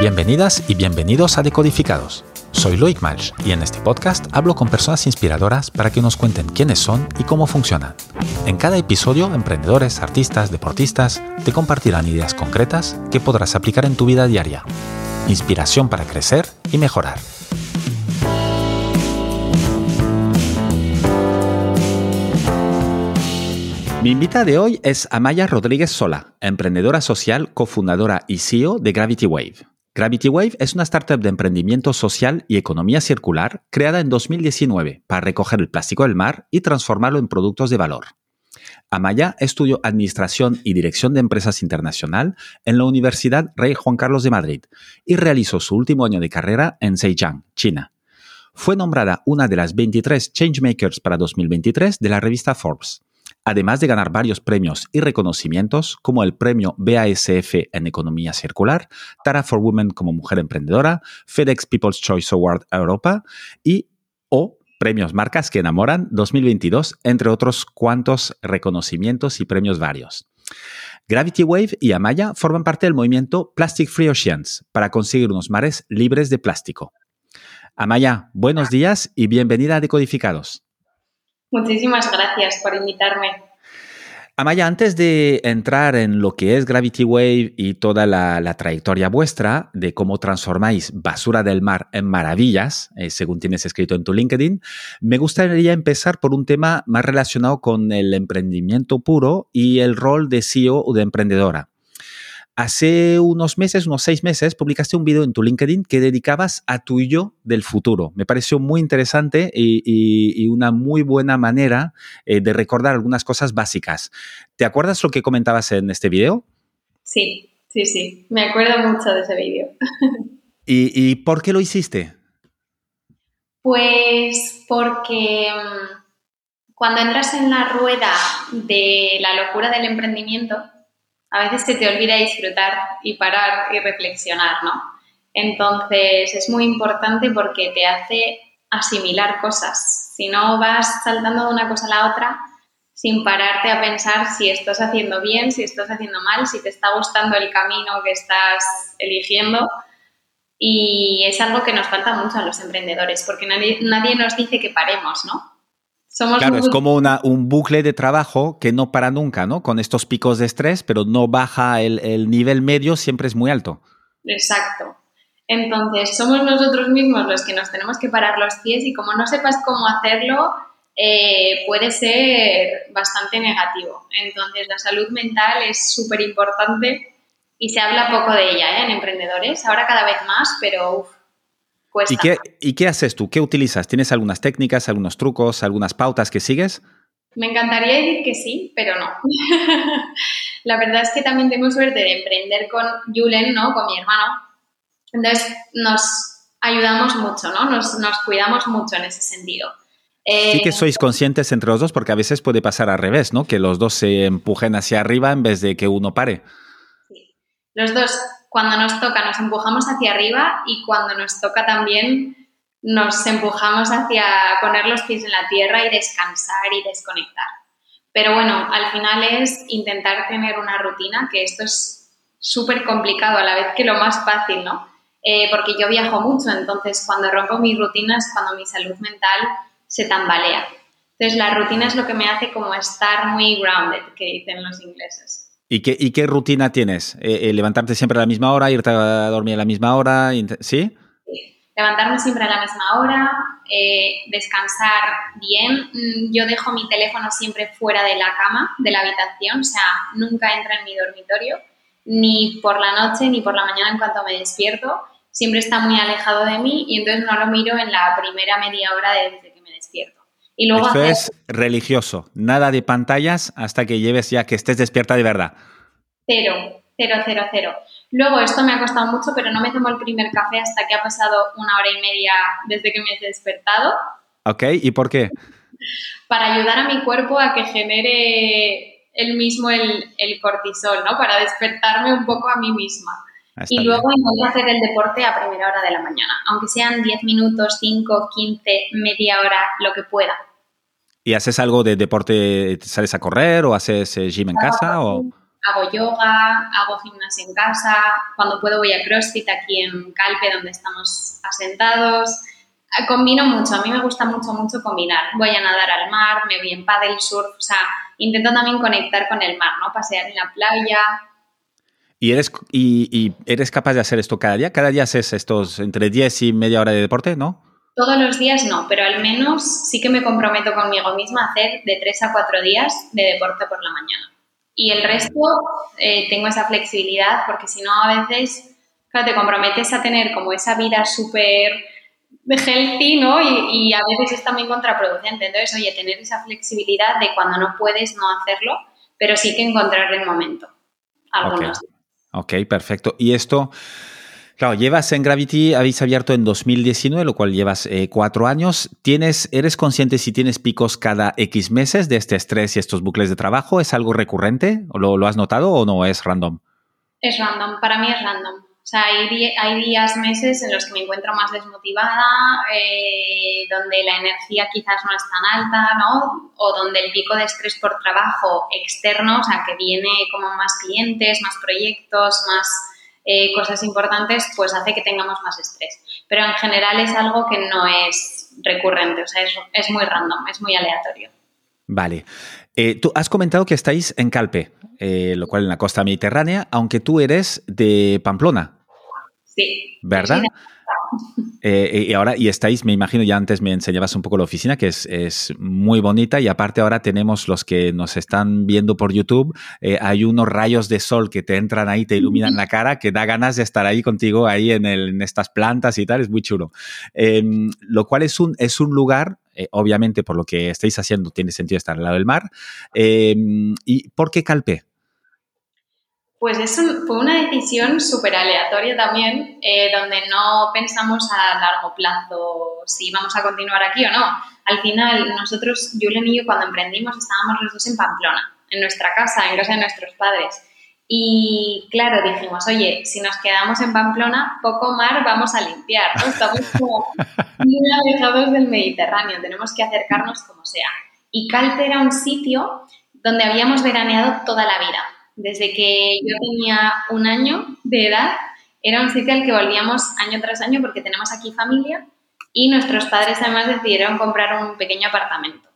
Bienvenidas y bienvenidos a Decodificados. Soy Loic Malch y en este podcast hablo con personas inspiradoras para que nos cuenten quiénes son y cómo funcionan. En cada episodio, emprendedores, artistas, deportistas te compartirán ideas concretas que podrás aplicar en tu vida diaria. Inspiración para crecer y mejorar. Mi invitada de hoy es Amaya Rodríguez Sola, emprendedora social, cofundadora y CEO de Gravity Wave. Gravity Wave es una startup de emprendimiento social y economía circular creada en 2019 para recoger el plástico del mar y transformarlo en productos de valor. Amaya estudió Administración y Dirección de Empresas Internacional en la Universidad Rey Juan Carlos de Madrid y realizó su último año de carrera en Zhejiang, China. Fue nombrada una de las 23 Changemakers para 2023 de la revista Forbes además de ganar varios premios y reconocimientos como el premio BASF en Economía Circular, Tara for Women como Mujer Emprendedora, FedEx People's Choice Award Europa y o Premios Marcas que Enamoran 2022, entre otros cuantos reconocimientos y premios varios. Gravity Wave y Amaya forman parte del movimiento Plastic Free Oceans para conseguir unos mares libres de plástico. Amaya, buenos días y bienvenida a Decodificados. Muchísimas gracias por invitarme. Amaya, antes de entrar en lo que es Gravity Wave y toda la, trayectoria vuestra de cómo transformáis basura del mar en maravillas, eh, según tienes escrito en tu LinkedIn, me gustaría empezar por un tema más relacionado con el emprendimiento puro y el rol de CEO o de emprendedora. Hace unos meses, unos seis meses, publicaste un video en tu LinkedIn que dedicabas a tu yo del futuro. Me pareció muy interesante y, una muy buena manera eh, de recordar algunas cosas básicas. ¿Te acuerdas lo que comentabas en este video? Sí, sí, sí. Me acuerdo mucho de ese video. ¿Y, por qué lo hiciste? Pues porque mm, cuando entras en la rueda de la locura del emprendimiento, a veces se te olvida disfrutar y parar y reflexionar, ¿no? Entonces es muy importante porque te hace asimilar cosas. Si no vas saltando de una cosa a la otra sin pararte a pensar si estás haciendo bien, si estás haciendo mal, si te está gustando el camino que estás eligiendo. Y es algo que nos falta mucho a los emprendedores, porque nadie, nadie nos dice que paremos, ¿no? Claro, es como una, un bucle de trabajo que no para nunca, ¿no? Con estos picos de estrés, pero no baja el, nivel medio, siempre es muy alto. Exacto. Entonces, somos nosotros mismos los que nos tenemos que parar los pies y como no sepas cómo hacerlo, eh, puede ser bastante negativo. Entonces, la salud mental es súper importante y se habla poco de ella ¿eh? en emprendedores, ahora cada vez más, pero ¿Y qué, ¿Y qué haces tú? ¿Qué utilizas? ¿Tienes algunas técnicas, algunos trucos, algunas pautas que sigues? Me encantaría decir que sí, pero no. la verdad es que también tengo suerte de emprender con Julen, ¿no? Con mi hermano. Entonces nos ayudamos mucho, ¿no? Nos, cuidamos mucho en ese sentido. sí que eh, sois conscientes entre los dos porque a veces puede pasar al revés, ¿no? Que los dos se empujen hacia arriba en vez de que uno pare. Sí. Los dos cuando nos toca nos empujamos hacia arriba y cuando nos toca también nos empujamos hacia poner los pies en la tierra y descansar y desconectar. Pero bueno, al final es intentar tener una rutina, que esto es súper complicado a la vez que lo más fácil, ¿no? Eh, porque yo viajo mucho, entonces cuando rompo mis rutinas, cuando mi salud mental se tambalea. Entonces la rutina es lo que me hace como estar muy grounded, que dicen los ingleses. ¿Y qué, y qué rutina tienes? Eh, eh, ¿Levantarte siempre a la misma hora, irte a dormir a la misma hora? ¿Sí? Levantarme siempre a la misma hora, eh, descansar bien. Mm, yo dejo mi teléfono siempre fuera de la cama, de la habitación, o sea, nunca entra en mi dormitorio, ni por la noche ni por la mañana en cuanto me despierto. Siempre está muy alejado de mí y entonces no lo miro en la primera media hora despierto. Y luego Esto es religioso, nada de pantallas hasta que lleves ya que estés despierta de verdad. Cero, cero, cero, cero. Luego esto me ha costado mucho, pero no me tomo el primer café hasta que ha pasado una hora y media desde que me he despertado. Ok, ¿y por qué? Para ayudar a mi cuerpo a que genere el mismo el, cortisol, ¿no? Para despertarme un poco a mí misma. Ah, y luego intento hacer el deporte a primera hora de la mañana, aunque sean 10 minutos, 5, 15, media hora, lo que pueda. ¿Y haces algo de deporte? ¿Sales a correr o haces eh, gym en casa? O... hago yoga, hago gimnasia en casa, cuando puedo voy a CrossFit aquí en Calpe, donde estamos asentados. Eh, combino mucho, a mí me gusta mucho, mucho combinar. Voy a nadar al mar, me voy en paddle surf, o sea, intento también conectar con el mar, ¿no? Pasear en la playa. ¿Y eres, y, eres capaz de hacer esto cada día? ¿Cada día haces estos entre 10 y media hora de deporte, no? Todos los días no, pero al menos sí que me comprometo conmigo misma a hacer de 3 a 4 días de deporte por la mañana. Y el resto eh, tengo esa flexibilidad porque si no a veces, claro, te comprometes a tener como esa vida súper healthy, ¿no? Y, y, a veces es también contraproducente. Entonces, oye, tener esa flexibilidad de cuando no puedes no hacerlo, pero sí que encontrar el momento. Algunos. ok, perfecto. Y esto... Claro, llevas en Gravity, habéis abierto en 2019, lo cual llevas eh, cuatro años. ¿Tienes, ¿Eres consciente si tienes picos cada X meses de este estrés y estos bucles de trabajo? ¿Es algo recurrente? ¿Lo, lo has notado o no es random? Es random, para mí es random. O sea, hay, hay días, meses en los que me encuentro más desmotivada, eh, donde la energía quizás no es tan alta, ¿no? O donde el pico de estrés por trabajo externo, o sea, que viene como más clientes, más proyectos, más eh, cosas importantes, pues hace que tengamos más estrés. Pero en general es algo que no es recurrente, o sea, es, muy random, es muy aleatorio. Vale. Eh, tú has comentado que estáis en Calpe, eh, lo cual en la costa mediterránea, aunque tú eres de Pamplona. Sí. ¿Verdad? Eh, y ahora, y estáis, me imagino, ya antes me enseñabas un poco la oficina, que es, muy bonita, y aparte ahora tenemos los que nos están viendo por YouTube, eh, hay unos rayos de sol que te entran ahí, te iluminan la cara, que da ganas de estar ahí contigo, ahí en, en estas plantas y tal, es muy chulo. Em, lo cual es un, es un lugar eh, obviamente por lo que estáis haciendo tiene sentido estar al lado del mar. Em, ¿Y por qué Calpe? Pues es fue una decisión súper aleatoria también, eh, donde no pensamos a largo plazo si vamos a continuar aquí o no. Al final, nosotros, Julen y yo, cuando emprendimos, estábamos los dos en Pamplona, en nuestra casa, en casa de nuestros padres. Y claro, dijimos, oye, si nos quedamos en Pamplona, poco mar vamos a limpiar, ¿no? Estamos como muy alejados del Mediterráneo, tenemos que acercarnos como sea. Y Calpe era un sitio donde habíamos veraneado toda la vida desde que yo tenía un año de edad, era un sitio al que volvíamos año tras año porque tenemos aquí familia y nuestros padres además decidieron comprar un pequeño apartamento.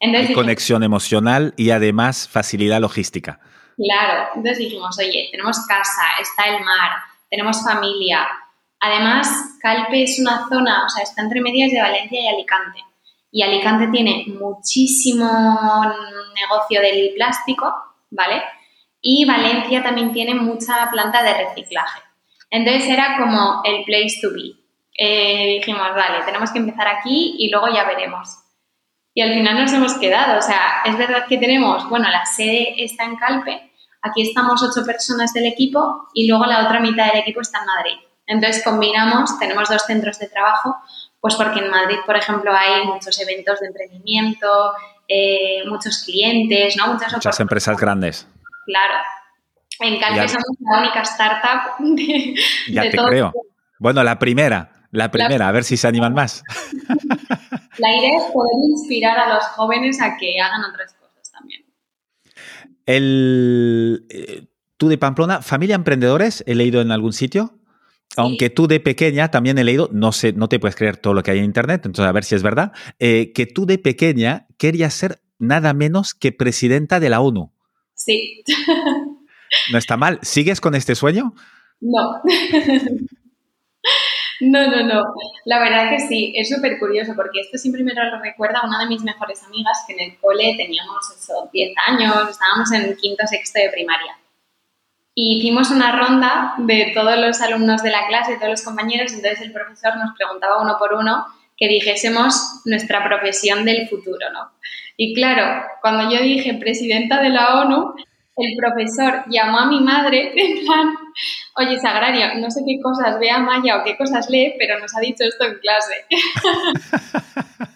Entonces, conexión emocional y además facilidad logística. Claro, entonces dijimos, oye, tenemos casa, está el mar, tenemos familia. Además, Calpe es una zona, o sea, está entre medias de Valencia y Alicante. Y Alicante tiene muchísimo negocio del plástico, ¿vale? Y Valencia también tiene mucha planta de reciclaje. Entonces era como el place to be. Eh, dijimos, vale, tenemos que empezar aquí y luego ya veremos. Y al final nos hemos quedado. O sea, es verdad que tenemos, bueno, la sede está en Calpe, aquí estamos ocho personas del equipo y luego la otra mitad del equipo está en Madrid. Entonces combinamos, tenemos dos centros de trabajo, pues porque en Madrid, por ejemplo, hay muchos eventos de emprendimiento, eh, muchos clientes, ¿no? Muchas, empresas grandes. Claro. En Calpe somos la única startup de, ya te creo. Bueno, la primera, la primera, a ver si se animan más. La idea es poder inspirar a los jóvenes a que hagan otras cosas también. El, eh, tú de Pamplona, familia emprendedores, he leído en algún sitio. Aunque tú de pequeña también he leído, no sé, no te puedes creer todo lo que hay en internet, entonces a ver si es verdad, eh, que tú de pequeña querías ser nada menos que presidenta de la ONU. Sí. No está mal. ¿Sigues con este sueño? No. No, no, no. La verdad que sí, es súper curioso porque esto siempre me lo recuerda a una de mis mejores amigas que en el cole teníamos eso, 10 años, estábamos en quinto sexto de primaria. Y hicimos una ronda de todos los alumnos de la clase, todos los compañeros, entonces el profesor nos preguntaba uno por uno que dijésemos nuestra profesión del futuro, ¿no? Y claro, cuando yo dije presidenta de la ONU, el profesor llamó a mi madre en plan, oye, Sagrario, no sé qué cosas ve a Maya o qué cosas lee, pero nos ha dicho esto en clase.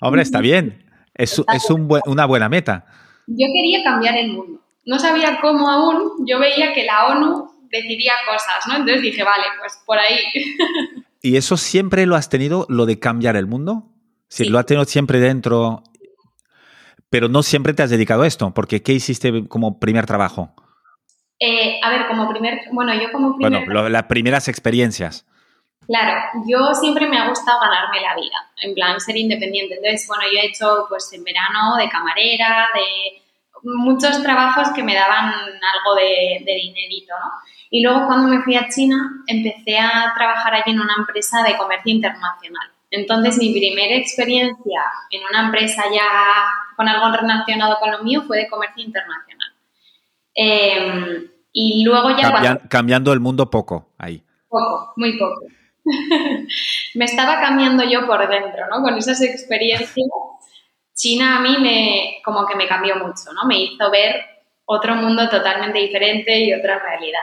Hombre, está bien. Es, es un una buena meta. Yo quería cambiar el mundo. No sabía cómo aún, yo veía que la ONU decidía cosas, ¿no? Entonces dije, vale, pues por ahí. ¿Y eso siempre lo has tenido, lo de cambiar el mundo? Si lo has tenido siempre dentro pero no siempre te has dedicado a esto, porque ¿qué hiciste como primer trabajo? Eh, a ver, como primer, bueno, yo como primer... Bueno, las primeras experiencias. Claro, yo siempre me ha gustado ganarme la vida, en plan ser independiente. Entonces, bueno, yo he hecho pues en verano de camarera, de muchos trabajos que me daban algo de, de dinerito, ¿no? Y luego cuando me fui a China empecé a trabajar allí en una empresa de comercio internacional. Entonces mi primera experiencia en una empresa ya con algo relacionado con lo mío fue de comercio internacional. Em, y luego ya... Cambiando el mundo poco ahí. Poco, muy poco. me estaba cambiando yo por dentro, ¿no? Con esas experiencias, China a mí me, como que me cambió mucho, ¿no? Me hizo ver otro mundo totalmente diferente y otra realidad.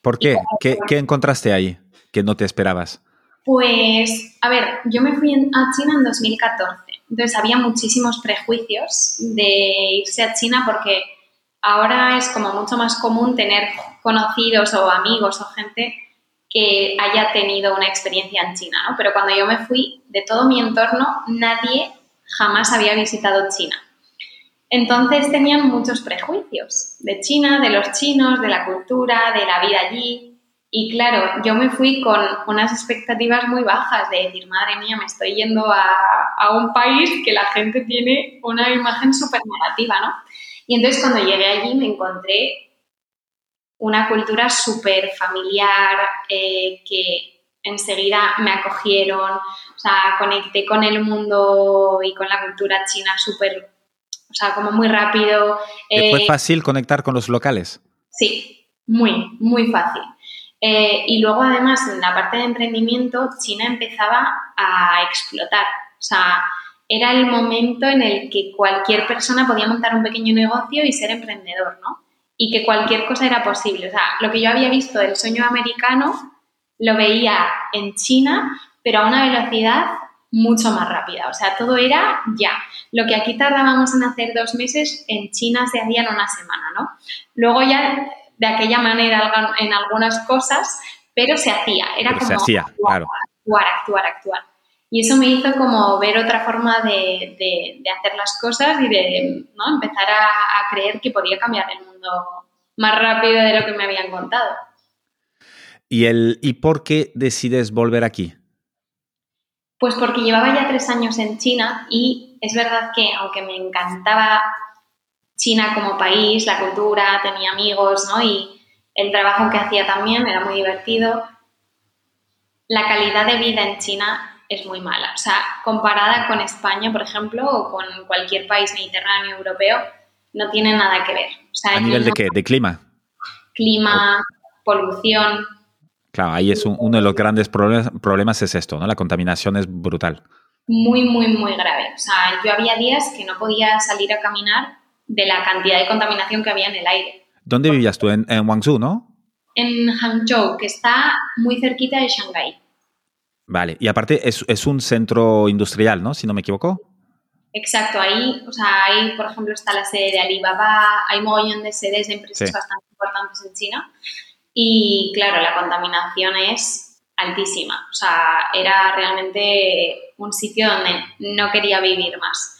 ¿Por qué? ¿Qué, encontraste ahí que no te esperabas? Pues, a ver, yo me fui a China en 2014, entonces había muchísimos prejuicios de irse a China porque ahora es como mucho más común tener conocidos o amigos o gente que haya tenido una experiencia en China, ¿no? Pero cuando yo me fui, de todo mi entorno, nadie jamás había visitado China. Entonces tenían muchos prejuicios de China, de los chinos, de la cultura, de la vida allí. Y claro, yo me fui con unas expectativas muy bajas de decir, madre mía, me estoy yendo a, un país que la gente tiene una imagen súper negativa, ¿no? Y entonces cuando llegué allí me encontré una cultura súper familiar, eh, que enseguida me acogieron, o sea, conecté con el mundo y con la cultura china súper o sea, como muy rápido. ¿Fue eh, fácil conectar con los locales? Sí, muy, muy fácil. Eh, y luego, además, en la parte de emprendimiento, China empezaba a explotar. O sea, era el momento en el que cualquier persona podía montar un pequeño negocio y ser emprendedor, ¿no? Y que cualquier cosa era posible. O sea, lo que yo había visto del sueño americano lo veía en China, pero a una velocidad mucho más rápida. O sea, todo era ya. Lo que aquí tardábamos en hacer dos meses, en China se hacía en una semana, ¿no? Luego ya de aquella manera en algunas cosas, pero se hacía. Era como hacía, actuar, actuar, actuar, actuar. Y eso me hizo como ver otra forma de, hacer las cosas y de ¿no? empezar a, a creer que podía cambiar el mundo más rápido de lo que me habían contado. ¿Y, el, ¿Y por qué decides volver aquí? Pues porque llevaba ya tres años en China y es verdad que aunque me encantaba China como país, la cultura, tenía amigos, ¿no? Y el trabajo que hacía también era muy divertido, la calidad de vida en China es muy mala. O sea, comparada con España, por ejemplo, o con cualquier país mediterráneo europeo, no tiene nada que ver. ¿A nivel de qué? ¿De clima? Clima, polución, Claro, ahí es uno de los grandes problemas, problemas es esto, ¿no? La contaminación es brutal. Muy, muy, muy grave. O sea, yo había días que no podía salir a caminar de la cantidad de contaminación que había en el aire. ¿Dónde vivías tú? En, en Guangzhou, ¿no? En Hangzhou, que está muy cerquita de Shanghái. Vale, y aparte es, es, un centro industrial, ¿no? Si no me equivoco. Exacto, ahí, o sea, ahí, por ejemplo, está la sede de Alibaba, hay mogollón de sedes de empresas bastante importantes en China. Y claro, la contaminación es altísima. O sea, era realmente un sitio donde no quería vivir más.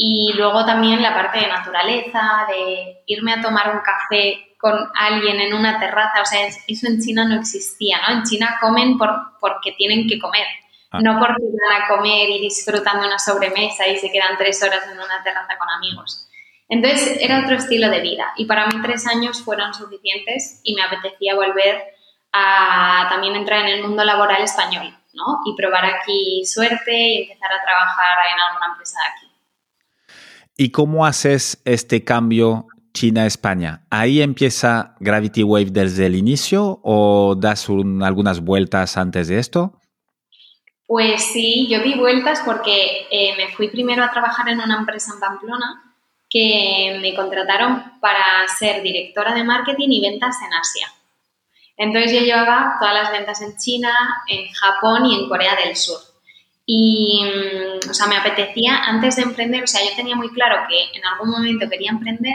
Y luego también la parte de naturaleza, de irme a tomar un café con alguien en una terraza. O sea, eso en China no existía, ¿no? En China comen por, porque tienen que comer. Ah. No porque van a comer y disfrutan de una sobremesa y se quedan tres horas en una terraza con amigos. Entonces era otro estilo de vida y para mí tres años fueron suficientes y me apetecía volver a también entrar en el mundo laboral español ¿no? y probar aquí suerte y empezar a trabajar en alguna empresa de aquí. ¿Y cómo haces este cambio China-España? ¿Ahí empieza Gravity Wave desde el inicio o das algunas vueltas antes de esto? Pues sí, yo di vueltas porque eh, me fui primero a trabajar en una empresa en Pamplona que me contrataron para ser directora de marketing y ventas en Asia. Entonces yo llevaba todas las ventas en China, en Japón y en Corea del Sur. Y, mm, o sea, me apetecía antes de emprender, o sea, yo tenía muy claro que en algún momento quería emprender,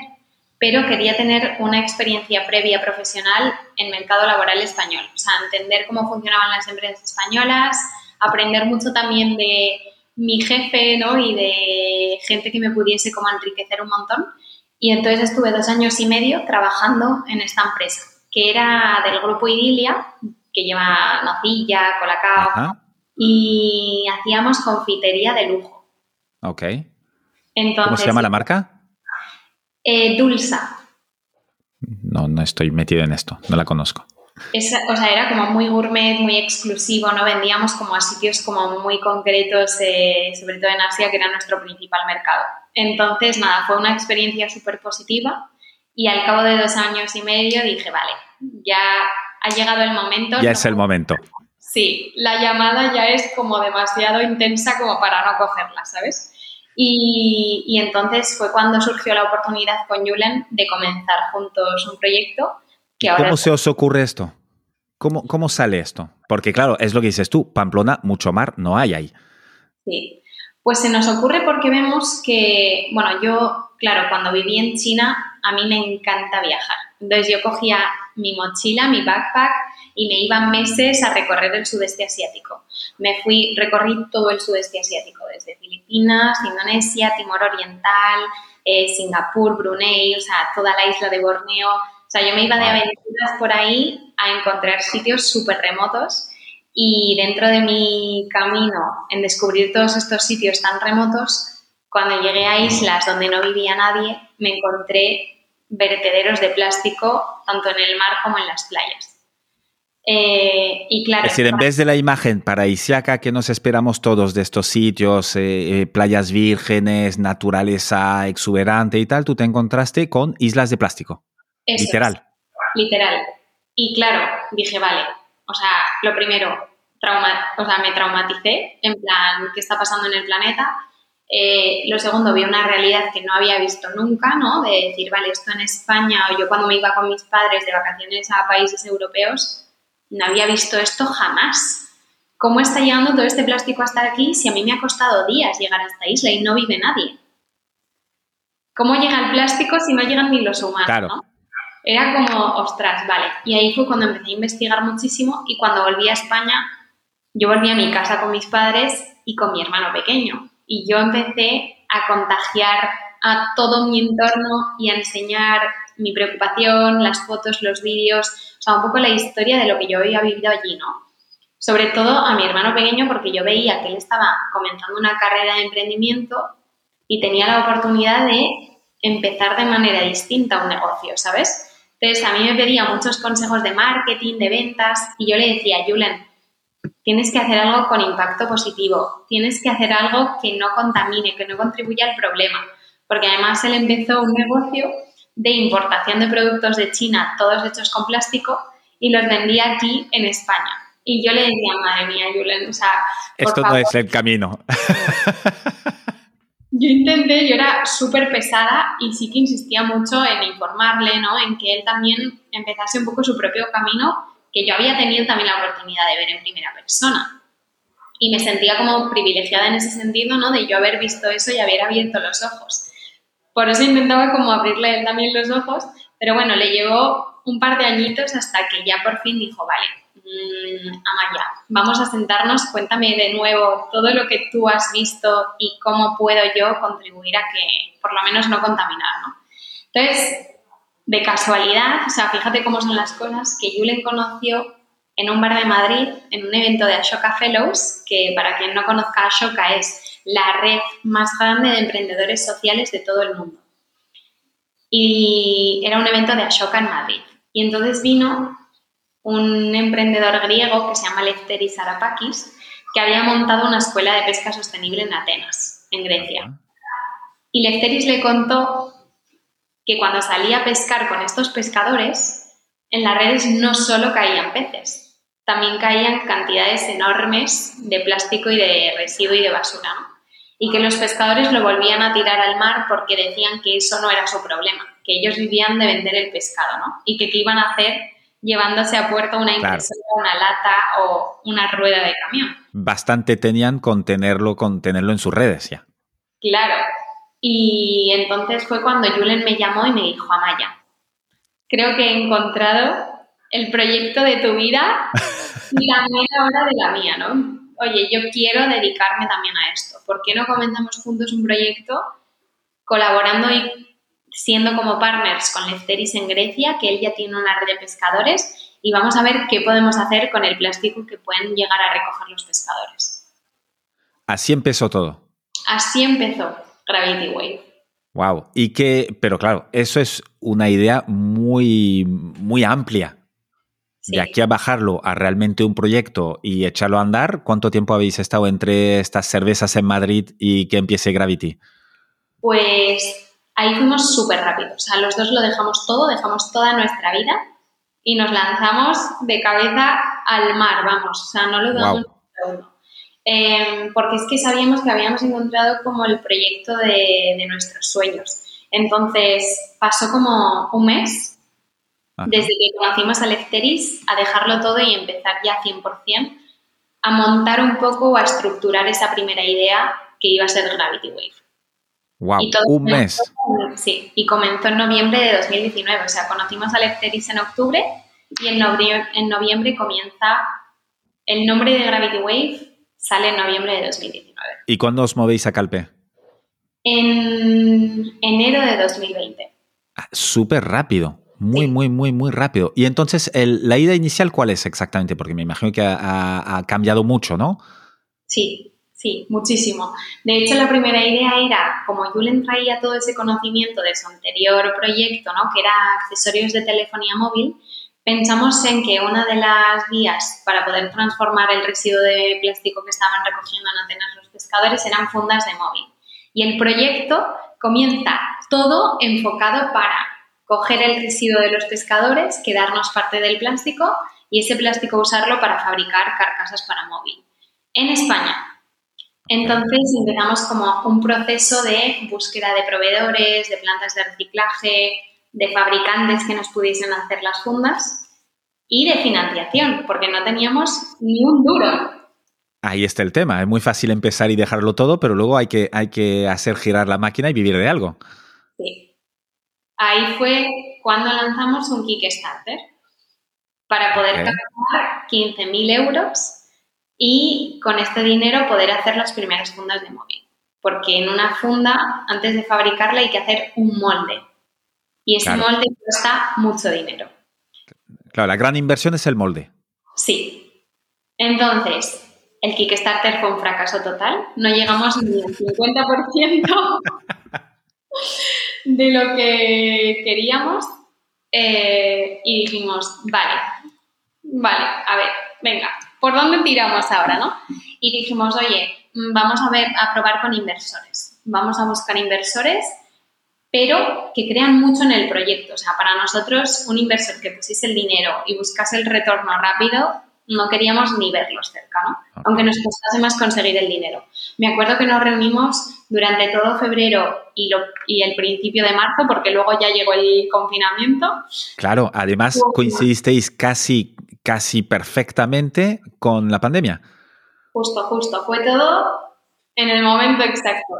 pero quería tener una experiencia previa profesional en mercado laboral español. O sea, entender cómo funcionaban las empresas españolas, aprender mucho también de mi jefe, ¿no? Y de gente que me pudiese como enriquecer un montón. Y entonces estuve dos años y medio trabajando en esta empresa. que era del grupo Idilia, que lleva nocilla, colacao, y hacíamos confitería de lujo. Ok. ¿Cómo se llama la marca? Eh, Dulsa. No, no estoy metido en esto, no la conozco. o sea, era como muy gourmet, muy exclusivo, ¿no? Vendíamos como a sitios como muy concretos, eh, sobre todo en Asia, que era nuestro principal mercado. Entonces, nada, fue una experiencia súper positiva y al cabo de dos años y medio dije, vale, ya ha llegado el momento. Ya es el momento. Sí, la llamada ya es como demasiado intensa como para no cogerla, ¿sabes? Y, entonces fue cuando surgió la oportunidad con Julen de comenzar juntos un proyecto que ahora... ¿Cómo se os ocurre esto? ¿Cómo, ¿Cómo sale esto? Porque claro, es lo que dices tú, Pamplona, mucho mar no hay ahí. Sí, pues se nos ocurre porque vemos que, bueno, yo, claro, cuando viví en China, a mí me encanta viajar. Entonces yo cogía mi mochila, mi backpack y me iba meses a recorrer el sudeste asiático. Me fui, recorrí todo el sudeste asiático, desde Filipinas, Indonesia, Timor Oriental, eh, Singapur, Brunei, o sea, toda la isla de Borneo. O sea, yo me iba de aventuras por ahí a encontrar sitios súper remotos y dentro de mi camino en descubrir todos estos sitios tan remotos, cuando llegué a islas donde no vivía nadie, me encontré vertederos de plástico tanto en el mar como en las playas. Eh, y claro, es decir, en vez de la imagen paradisiaca que nos esperamos todos de estos sitios, eh, eh, playas vírgenes, naturaleza exuberante y tal, tú te encontraste con islas de plástico. literal. literal. Y claro, dije, vale, o sea, lo primero, trauma, o sea, me traumaticé, en plan, ¿qué está pasando en el planeta? lo segundo, vi una realidad que no había visto nunca, ¿no? De decir, vale, esto en España, o yo cuando me iba con mis padres de vacaciones a países europeos, no había visto esto jamás. ¿Cómo está llegando todo este plástico hasta aquí si a mí me ha costado días llegar a esta isla y no vive nadie? ¿Cómo llega el plástico si no llegan ni los humanos? Era como, ostras, vale. Y ahí fue cuando empecé a investigar muchísimo y cuando volví a España, yo volví a mi casa con mis padres y con mi hermano pequeño. Y yo empecé a contagiar a todo mi entorno y a enseñar mi preocupación, las fotos, los vídeos, o sea, un poco la historia de lo que yo había vivido allí, ¿no? Sobre todo a mi hermano pequeño porque yo veía que él estaba comenzando una carrera de emprendimiento y tenía la oportunidad de empezar de manera distinta un negocio, ¿sabes? Entonces a mí me pedía muchos consejos de marketing, de ventas y yo le decía, Julen, tienes que hacer algo con impacto positivo, tienes que hacer algo que no contamine, que no contribuya al problema, porque además él empezó un negocio de importación de productos de China, todos hechos con plástico, y los vendía aquí en España. Y yo le decía, madre mía, Julen, o sea... Esto no es el camino. yo intenté, yo era súper pesada y sí que insistía mucho en informarle, ¿no? En que él también empezase un poco su propio camino, que yo había tenido también la oportunidad de ver en primera persona. Y me sentía como privilegiada en ese sentido, ¿no? De yo haber visto eso y haber abierto los ojos. Por eso intentaba como abrirle también los ojos, pero bueno, le llevó un par de añitos hasta que ya por fin dijo, vale, mmm, Amaya, vamos a sentarnos, cuéntame de nuevo todo lo que tú has visto y cómo puedo yo contribuir a que por lo menos no contaminar, ¿no? Entonces, de casualidad, o sea, fíjate cómo son las cosas, que Julen conoció en un bar de Madrid, en un evento de Ashoka Fellows, que para quien no conozca Ashoka es la red más grande de emprendedores sociales de todo el mundo. Y era un evento de Ashoka en Madrid. Y entonces vino un emprendedor griego que se llama Lefteris Arapakis, que había montado una escuela de pesca sostenible en Atenas, en Grecia. Y Lefteris le contó que cuando salía a pescar con estos pescadores, en las redes no solo caían peces, también caían cantidades enormes de plástico y de residuo y de basura y que los pescadores lo volvían a tirar al mar porque decían que eso no era su problema, que ellos vivían de vender el pescado, ¿no? Y que qué iban a hacer llevándose a puerto una impresora, una lata o una rueda de camión. Bastante tenían con tenerlo, con tenerlo en sus redes ya. Claro. Y entonces fue cuando Julen me llamó y me dijo, Amaya, creo que he encontrado el proyecto de tu vida y la mera hora de la mía, ¿no? Oye, yo quiero dedicarme también a esto. ¿Por qué no comenzamos juntos un proyecto colaborando y siendo como partners con Lefteris en Grecia, que él ya tiene una red de pescadores y vamos a ver qué podemos hacer con el plástico que pueden llegar a recoger los pescadores. Así empezó todo. Así empezó Gravity Wave. Wow. Y que, pero claro, eso es una idea muy, muy amplia. De aquí a bajarlo a realmente un proyecto y echarlo a andar, ¿cuánto tiempo habéis estado entre estas cervezas en Madrid y que empiece Gravity? Pues ahí fuimos súper rápidos. O sea, los dos lo dejamos todo, dejamos toda nuestra vida y nos lanzamos de cabeza al mar, vamos. O sea, no lo damos uno. Em, porque es que sabíamos que habíamos encontrado como el proyecto de, nuestros sueños. Entonces pasó como un mes desde que conocimos a Lecteris a dejarlo todo y empezar ya 100% a montar un poco o a estructurar esa primera idea que iba a ser Gravity Wave. Wow, un mes. Sí, y comenzó en noviembre de 2019. O sea, conocimos a Lecteris en octubre y en noviembre, en noviembre comienza el nombre de Gravity Wave Sale en noviembre de 2019. ¿Y cuándo os movéis a Calpe? En enero de 2020. Ah, súper rápido. Muy, muy, muy, muy rápido. Y entonces, ¿la idea inicial cuál es exactamente? Porque me imagino que ha, cambiado mucho, ¿no? Sí, sí, muchísimo. De hecho, la primera idea era, como Julen traía todo ese conocimiento de su anterior proyecto, ¿no? que era accesorios de telefonía móvil, Pensamos en que una de las vías para poder transformar el residuo de plástico que estaban recogiendo en Atenas los pescadores eran fundas de móvil. Y el proyecto comienza todo enfocado para coger el residuo de los pescadores, quedarnos parte del plástico y ese plástico usarlo para fabricar carcasas para móvil. En España. Entonces empezamos como un proceso de búsqueda de proveedores, de plantas de reciclaje, de fabricantes que nos pudiesen hacer las fundas y de financiación, porque no teníamos ni un duro. Ahí está el tema. Es muy fácil empezar y dejarlo todo, pero luego hay que, hay que hacer girar la máquina y vivir de algo. Sí. Ahí fue cuando lanzamos un Kickstarter para poder captar 15.000 euros y con este dinero poder hacer las primeras fundas de móvil. Porque en una funda, antes de fabricarla, hay que hacer un molde. Y ese molde cuesta mucho dinero. Claro, la gran inversión es el molde. Sí. Entonces, el Kickstarter fue un fracaso total. No llegamos ni al 50% de lo que queríamos. Eh, y dijimos, vale, vale, a ver, venga, ¿por dónde tiramos ahora, no? Y dijimos, oye, vamos a ver, a probar con inversores. Vamos a buscar inversores pero que crean mucho en el proyecto. O sea, para nosotros, un inversor que pusiese el dinero y buscase el retorno rápido, no queríamos ni verlos cerca, ¿no? Aunque nos costase más conseguir el dinero. Me acuerdo que nos reunimos durante todo febrero y, y el principio de marzo, porque luego ya llegó el confinamiento. Claro, además coincidisteis casi, casi perfectamente con la pandemia. Justo, justo. Fue todo en el momento exacto.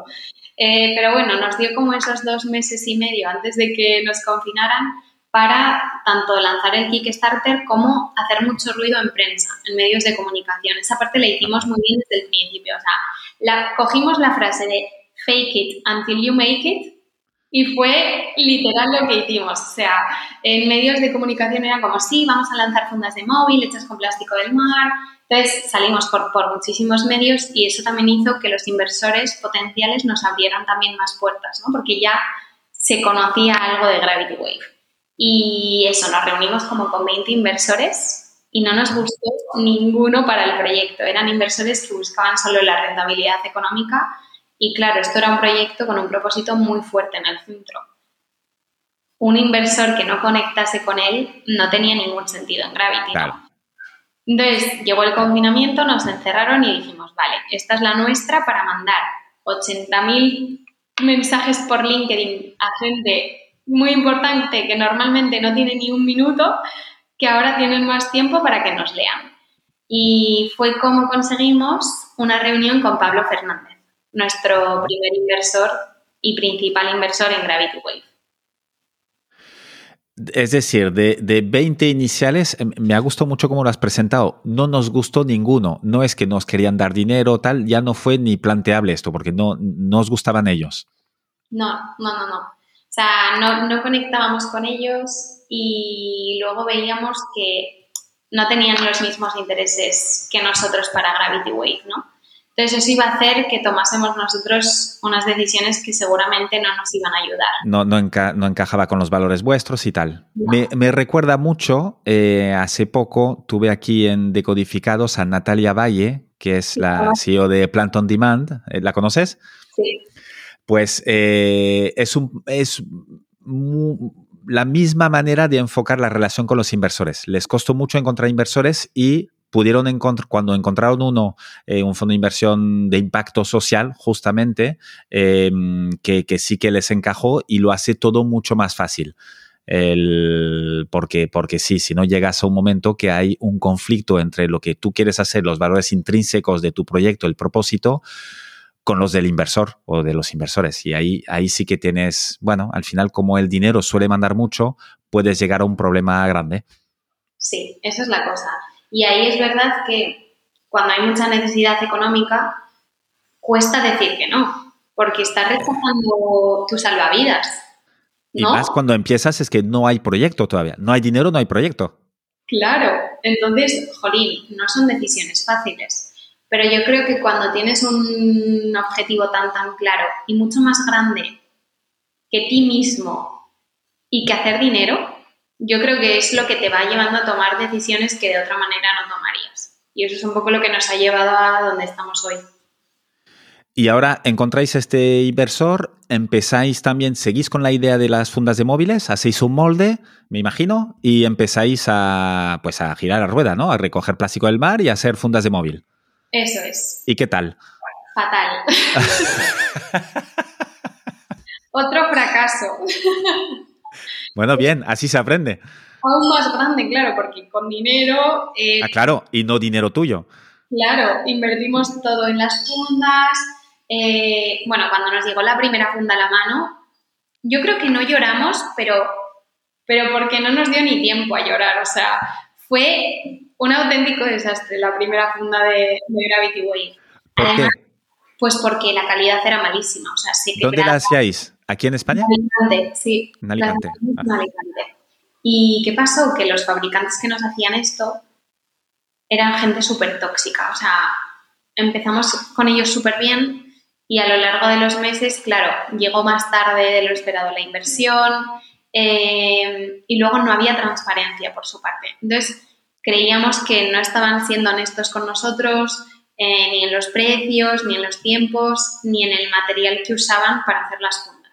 Eh, pero bueno, nos dio como esos dos meses y medio antes de que nos confinaran para tanto lanzar el Kickstarter como hacer mucho ruido en prensa, en medios de comunicación. Esa parte la hicimos muy bien desde el principio. O sea, la, cogimos la frase de fake it until you make it y fue literal lo que hicimos. O sea, en medios de comunicación era como, sí, vamos a lanzar fundas de móvil hechas con plástico del mar, entonces salimos por, muchísimos medios y eso también hizo que los inversores potenciales nos abrieran también más puertas, ¿no? Porque ya se conocía algo de Gravity Wave. Y eso, nos reunimos como con 20 inversores y no nos gustó ninguno para el proyecto. Eran inversores que buscaban solo la rentabilidad económica y claro, esto era un proyecto con un propósito muy fuerte en el centro. Un inversor que no conectase con él no tenía ningún sentido en Gravity. Entonces llegó el confinamiento, nos encerraron y dijimos, vale, esta es la nuestra para mandar 80.000 mensajes por LinkedIn a gente muy importante que normalmente no tiene ni un minuto, que ahora tienen más tiempo para que nos lean. Y fue como conseguimos una reunión con Pablo Fernández, nuestro primer inversor y principal inversor en Gravity Wave. Es decir, de, de, 20 iniciales, em, me ha gustado mucho cómo lo has presentado. No nos gustó ninguno. No es que nos querían dar dinero, tal, ya no fue ni planteable esto, porque no nos gustaban ellos. No, no, no, no. O sea, no, no conectábamos con ellos y luego veíamos que no tenían los mismos intereses que nosotros para Gravity Wave, ¿no? Entonces eso iba a hacer que tomásemos nosotros unas decisiones que seguramente no nos iban a ayudar. No, no, encajaba con los valores vuestros y tal. Me, recuerda mucho, eh, hace poco tuve aquí en Decodificados a Natalia Valle, que es la CEO de Plant on Demand. Eh, ¿La conoces? Sí. Pues eh, es, un, es la misma manera de enfocar la relación con los inversores. Les costó mucho encontrar inversores y pudieron encontrar, cuando encontraron uno, eh, un fondo de inversión de impacto social, justamente, em, que, sí que les encajó y lo hace todo mucho más fácil. porque, porque sí, si no llegas a un momento que hay un conflicto entre lo que tú quieres hacer, los valores intrínsecos de tu proyecto, el propósito, con los del inversor o de los inversores. Y ahí, ahí sí que tienes, bueno, al final como el dinero suele mandar mucho, puedes llegar a un problema grande. Sí, esa es la cosa. Y ahí es verdad que cuando hay mucha necesidad económica, cuesta decir que no, porque estás rechazando tus salvavidas. Y más cuando empiezas es que no hay proyecto todavía. No hay dinero, no hay proyecto. Claro, entonces, jolín, no son decisiones fáciles. Pero yo creo que cuando tienes un objetivo tan, tan claro y mucho más grande que ti mismo y que hacer dinero, yo creo que es lo que te va llevando a tomar decisiones que de otra manera no tomarías. Y eso es un poco lo que nos ha llevado a donde estamos hoy. Y ahora encontráis este inversor, empezáis también, seguís con la idea de las fundas de móviles, hacéis un molde, me imagino, y empezáis a, pues a girar la rueda, ¿no? A recoger plástico del mar y a hacer fundas de móvil. Eso es. ¿Y qué tal? Fatal. Otro fracaso. Bueno, bien, así se aprende. Aún más grande, claro, porque con dinero... Eh, ah, claro, y no dinero tuyo. Claro, invertimos todo en las fundas. Eh, bueno, cuando nos llegó la primera funda a la mano, yo creo que no lloramos, pero, pero porque no nos dio ni tiempo a llorar. O sea, fue un auténtico desastre la primera funda de, Gravity Wave. ¿Por qué? Pues porque la calidad era malísima. O sea, ¿Dónde la hacíais? ¿Aquí en España? En Alicante, sí. En Alicante. Ah. ¿Y qué pasó? Que los fabricantes que nos hacían esto eran gente súper tóxica. O sea, empezamos con ellos súper bien y a lo largo de los meses, claro, llegó más tarde de lo esperado la inversión eh, y luego no había transparencia por su parte. Entonces, creíamos que no estaban siendo honestos con nosotros, eh, ni en los precios, ni en los tiempos, ni en el material que usaban para hacer las fundas.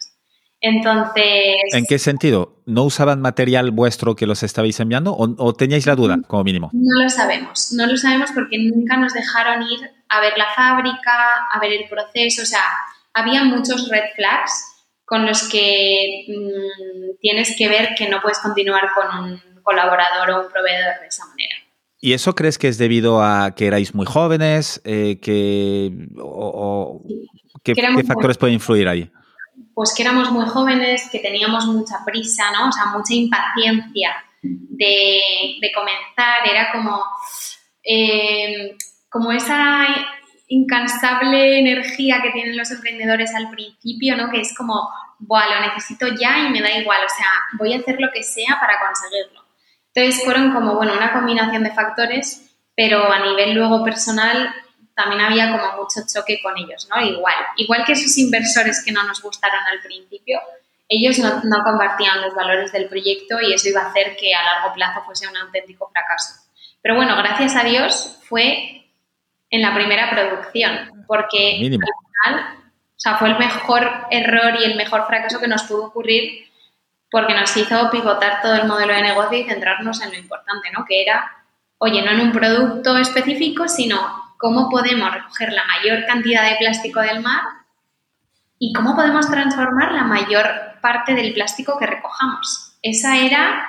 Entonces... ¿En qué sentido? ¿No usaban material vuestro que los estabais enviando o, teníais la duda, como mínimo? No lo sabemos, no lo sabemos porque nunca nos dejaron ir a ver la fábrica, a ver el proceso, o sea, había muchos red flags con los que mm, tienes que ver que no puedes continuar con un colaborador o un proveedor de esa manera. ¿Y eso crees que es debido a que erais muy jóvenes? Eh, que, o, ¿Qué, factores pueden influir ahí? pues que éramos muy jóvenes, que teníamos mucha prisa, ¿no? O sea, mucha impaciencia de, comenzar, era como, eh, como esa incansable energía que tienen los emprendedores al principio, ¿no? Que es como, Buah, lo necesito ya y me da igual, o sea, voy a hacer lo que sea para conseguirlo. Entonces fueron como, bueno, una combinación de factores, pero a nivel luego personal también había como mucho choque con ellos, ¿no? Igual, igual que esos inversores que no nos gustaron al principio, ellos no, compartían los valores del proyecto y eso iba a hacer que a largo plazo fuese un auténtico fracaso. Pero bueno, gracias a Dios fue en la primera producción, porque al final, o sea, fue el mejor error y el mejor fracaso que nos pudo ocurrir porque nos hizo pivotar todo el modelo de negocio y centrarnos en lo importante, ¿no? Que era, oye, no en un producto específico, sino cómo podemos recoger la mayor cantidad de plástico del mar y cómo podemos transformar la mayor parte del plástico que recojamos. Esa era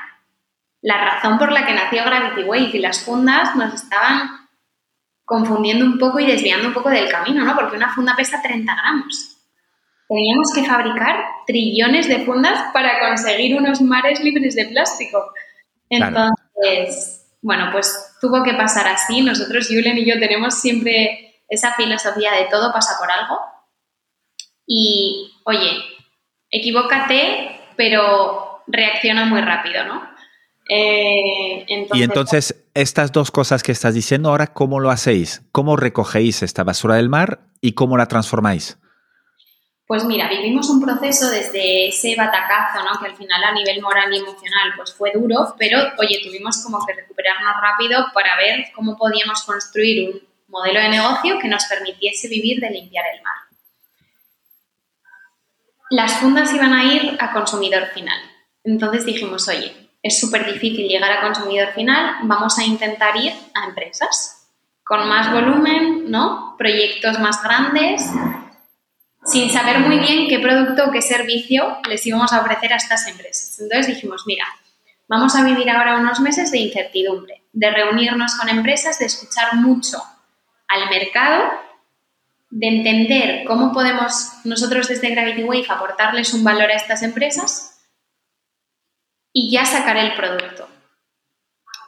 la razón por la que nació Gravity Wave y las fundas nos estaban confundiendo un poco y desviando un poco del camino, ¿no? Porque una funda pesa 30 gramos. Teníamos que fabricar trillones de fundas para conseguir unos mares libres de plástico. Entonces, bueno, pues tuvo que pasar así. Nosotros, Julen y yo, tenemos siempre esa filosofía de todo pasa por algo. Y, oye, equivócate pero reacciona muy rápido, ¿no? Eh, y entonces, estas dos cosas que estás diciendo ahora, ¿cómo lo hacéis? ¿Cómo recogéis esta basura del mar y cómo la transformáis? Pues mira, vivimos un proceso desde ese batacazo, ¿no? Que al final a nivel moral y emocional pues fue duro, pero oye, tuvimos como que recuperarnos rápido para ver cómo podíamos construir un modelo de negocio que nos permitiese vivir de limpiar el mar. Las fundas iban a ir a consumidor final. Entonces dijimos, oye, es súper difícil llegar a consumidor final, vamos a intentar ir a empresas con más volumen, ¿no? Proyectos más grandes, sin saber muy bien qué producto o qué servicio les íbamos a ofrecer a estas empresas. Entonces dijimos, mira, vamos a vivir ahora unos meses de incertidumbre, de reunirnos con empresas, de escuchar mucho al mercado, de entender cómo podemos nosotros desde Gravity Wave aportarles un valor a estas empresas y ya sacar el producto.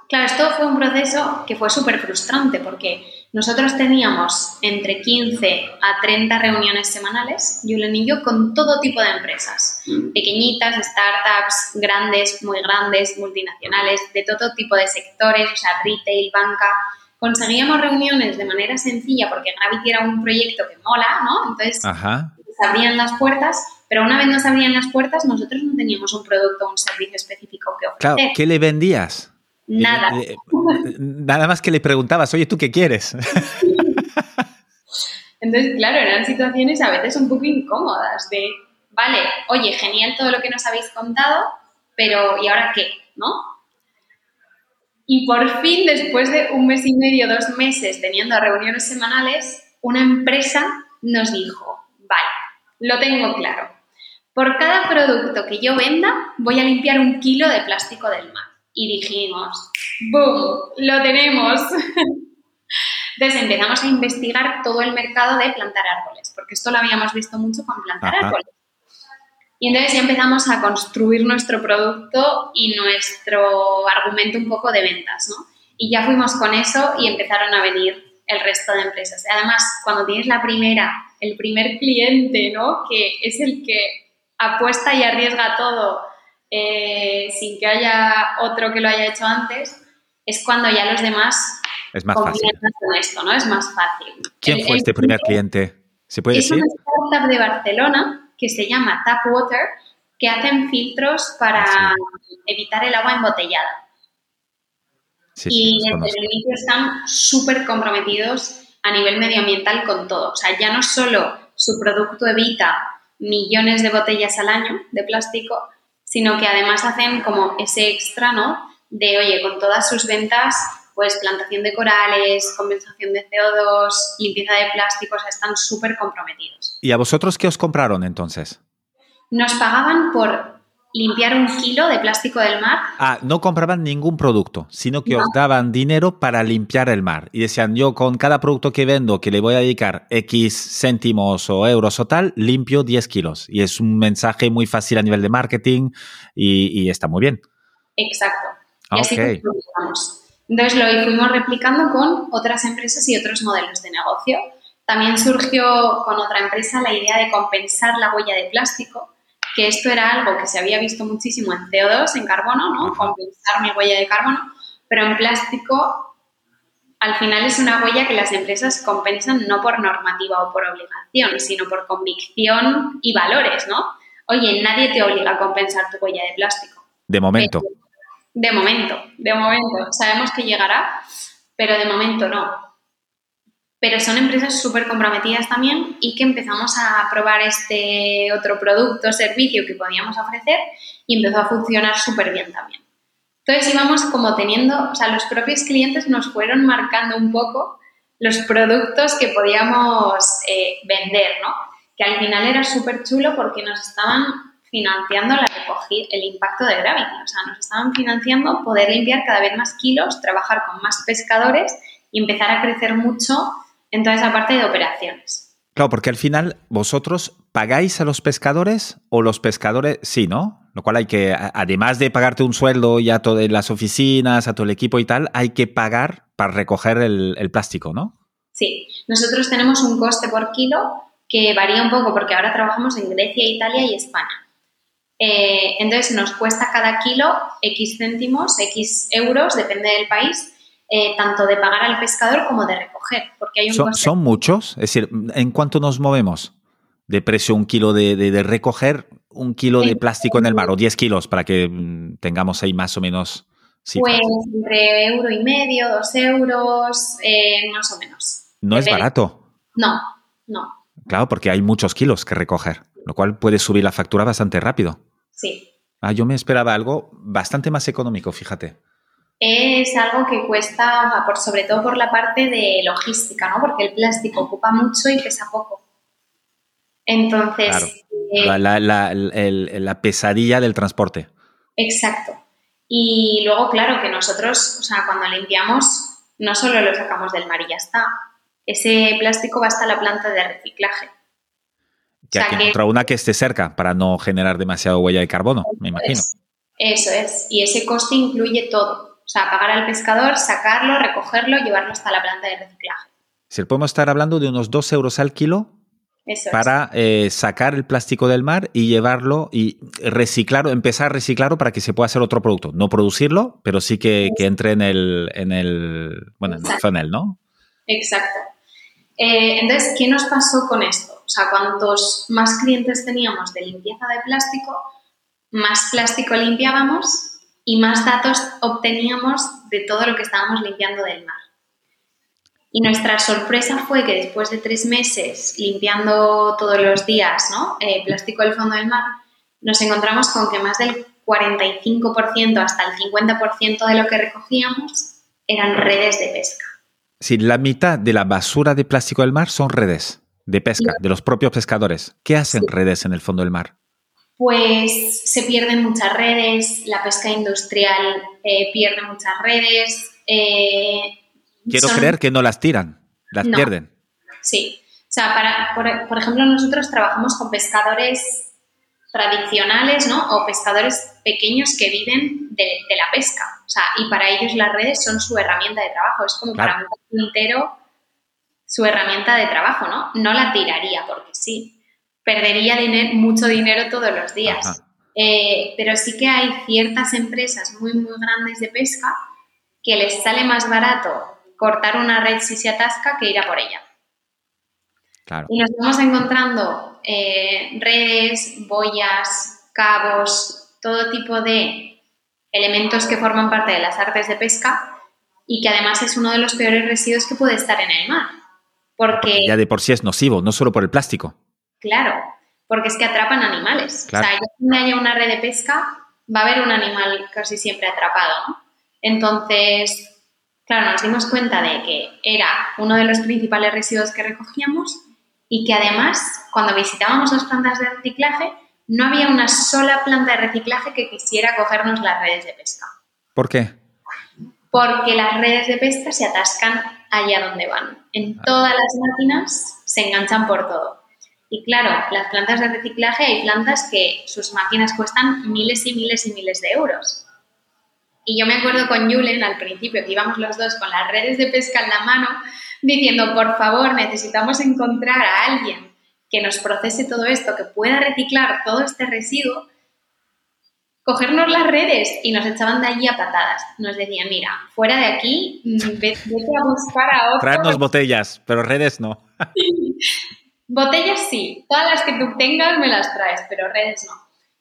Claro, esto fue un proceso que fue súper frustrante porque nosotros teníamos entre 15 a 30 reuniones semanales, Julen y yo, con todo tipo de empresas, pequeñitas, startups, grandes, muy grandes, multinacionales, de todo tipo de sectores, o sea, retail, banca. Conseguíamos reuniones de manera sencilla porque Gravity era un proyecto que mola, ¿no? Entonces, se abrían las puertas, pero una vez nos abrían las puertas, nosotros no teníamos un producto o un servicio específico que ofrecer. Claro, ¿qué le vendías? Nada. nada más que le preguntabas, oye, ¿tú qué quieres? Entonces, claro, eran situaciones a veces un poco incómodas de, vale, oye, genial todo lo que nos habéis contado, pero ¿y ahora qué? ¿No? Y por fin, después de un mes y medio, dos meses teniendo reuniones semanales, una empresa nos dijo, vale, lo tengo claro. Por cada producto que yo venda, voy a limpiar un kilo de plástico del mar. Y dijimos, ¡boom! ¡Lo tenemos! Entonces empezamos a investigar todo el mercado de plantar árboles, porque esto lo habíamos visto mucho con plantar árboles. Y entonces ya empezamos a construir nuestro producto y nuestro argumento un poco de ventas, ¿no? Y ya fuimos con eso y empezaron a venir el resto de empresas. Además, cuando tienes la primera, el primer cliente, ¿no? Que es el que apuesta y arriesga todo eh, sin que haya otro que lo haya hecho antes, es cuando ya los demás es más fácil. con esto, ¿no? Es más fácil. ¿Quién fue este primer cliente? ¿Se puede es decir? Es una startup de Barcelona que se llama Tapwater, que hacen filtros para ah, evitar el agua embotellada. y desde el inicio están súper comprometidos a nivel medioambiental con todo. O sea, ya no solo su producto evita millones de botellas al año de plástico, sino que además hacen como ese extra, ¿no? De, oye, con todas sus ventas, pues plantación de corales, compensación de CO2, limpieza de plásticos, están súper comprometidos. ¿Y a vosotros qué os compraron entonces? Nos pagaban por limpiar un kilo de plástico del mar. Ah, no compraban ningún producto, sino que os daban dinero para limpiar el mar. Y decían, yo con cada producto que vendo, que le voy a dedicar X céntimos o euros o tal, limpio 10 kilos. Y es un mensaje muy fácil a nivel de marketing y, está muy bien. Exacto. Y así Entonces lo fuimos replicando con otras empresas y otros modelos de negocio. También surgió con otra empresa la idea de compensar la huella de plástico que esto era algo que se había visto muchísimo en CO2, en carbono, ¿no? Compensar mi huella de carbono, pero en plástico al final es una huella que las empresas compensan no por normativa o por obligación, sino por convicción y valores, ¿no? Oye, nadie te obliga a compensar tu huella de plástico. De momento. De momento, de momento. Sabemos que llegará, pero de momento no pero son empresas súper comprometidas también y que empezamos a probar este otro producto o servicio que podíamos ofrecer y empezó a funcionar súper bien también. Entonces íbamos como teniendo, o sea, los propios clientes nos fueron marcando un poco los productos que podíamos eh, vender, ¿no? Que al final era súper chulo porque nos estaban financiando la recogida, el impacto de Gravity, o sea, nos estaban financiando poder limpiar cada vez más kilos, trabajar con más pescadores y empezar a crecer mucho en toda esa parte de operaciones. Claro, porque al final vosotros pagáis a los pescadores o los pescadores sí, ¿no? Lo cual hay que, además de pagarte un sueldo ya a todas las oficinas, a todo el equipo y tal, hay que pagar para recoger el, plástico, ¿no? Sí, nosotros tenemos un coste por kilo que varía un poco porque ahora trabajamos en Grecia, Italia y España. Eh, entonces nos cuesta cada kilo X céntimos, X euros, depende del país, eh, tanto de pagar al pescador como de recoger. Porque hay un ¿Son, muchos? Es decir, ¿en cuánto nos movemos? De precio un kilo de, recoger, un kilo de plástico en el mar, o 10 kilos, para que mm, tengamos ahí más o menos. Pues entre euro y medio, dos euros, eh, más o menos. ¿No es barato? No, no. Claro, porque hay muchos kilos que recoger, lo cual puede subir la factura bastante rápido. Sí. Ah, yo me esperaba algo bastante más económico, fíjate. Es algo que cuesta, por, sobre todo por la parte de logística, ¿no? Porque el plástico ocupa mucho y pesa poco. Entonces. Eh, la, pesadilla del transporte. Exacto. Y luego, claro, que nosotros, o sea, cuando limpiamos, no solo lo sacamos del mar y ya está. Ese plástico va hasta la planta de reciclaje. Que hay que encontrar una que esté cerca para no generar demasiada huella de carbono, me imagino. eso es. Y ese coste incluye todo. O sea, pagar al pescador, sacarlo, recogerlo, llevarlo hasta la planta de reciclaje. Si podemos estar hablando de unos 2 euros al kilo para eh, sacar el plástico del mar y llevarlo y reciclarlo, empezar a reciclarlo para que se pueda hacer otro producto. No producirlo, pero sí que, entre en el, en el, bueno, en el funnel, ¿no? Exacto. Eh, entonces, ¿qué nos pasó con esto? O sea, cuantos más clientes teníamos de limpieza de plástico, más plástico limpiábamos y más datos obteníamos de todo lo que estábamos limpiando del mar. Y nuestra sorpresa fue que después de tres meses limpiando todos los días ¿no? Eh, plástico del fondo del mar, nos encontramos con que más del 45% hasta el 50% de lo que recogíamos eran redes de pesca. Si la mitad de la basura de plástico del mar son redes de pesca, de los propios pescadores. ¿Qué hacen redes en el fondo del mar? Pues se pierden muchas redes, la pesca industrial eh, pierde muchas redes. Eh, Quiero creer que no las tiran, las pierden. Sí. O sea, para, por, ejemplo, nosotros trabajamos con pescadores tradicionales, ¿no? O pescadores pequeños que viven de, la pesca. O sea, y para ellos las redes son su herramienta de trabajo. Es como para un entero su herramienta de trabajo, ¿no? No la tiraría porque sí. Perdería mucho dinero todos los días. Eh, pero sí que hay ciertas empresas muy, muy grandes de pesca que les sale más barato cortar una red si se atasca que ir a por ella. Y nos vamos encontrando eh, redes, boyas, cabos, todo tipo de elementos que forman parte de las artes de pesca y que además es uno de los peores residuos que puede estar en el mar. Porque, ya de por sí es nocivo, no solo por el plástico. Claro, porque es que atrapan animales. O sea, donde haya una red de pesca, va a haber un animal casi siempre atrapado, ¿no? Entonces, claro, nos dimos cuenta de que era uno de los principales residuos que recogíamos y que además, cuando visitábamos las plantas de reciclaje, no había una sola planta de reciclaje que quisiera cogernos las redes de pesca. ¿Por qué? Porque las redes de pesca se atascan allá donde van. En todas las máquinas se enganchan por todo. Y claro, las plantas de reciclaje hay plantas que sus máquinas cuestan miles y miles y miles de euros. Y yo me acuerdo con Julen al principio que íbamos los dos con las redes de pesca en la mano diciendo, por favor, necesitamos encontrar a alguien que nos procese todo esto, que pueda reciclar todo este residuo, cogernos las redes y nos echaban de allí a patadas. Nos decían, mira, fuera de aquí, mm, vete a buscar a otro. Traernos botellas, pero redes no. botellas sí, todas las que tú tengas me las traes, pero redes no.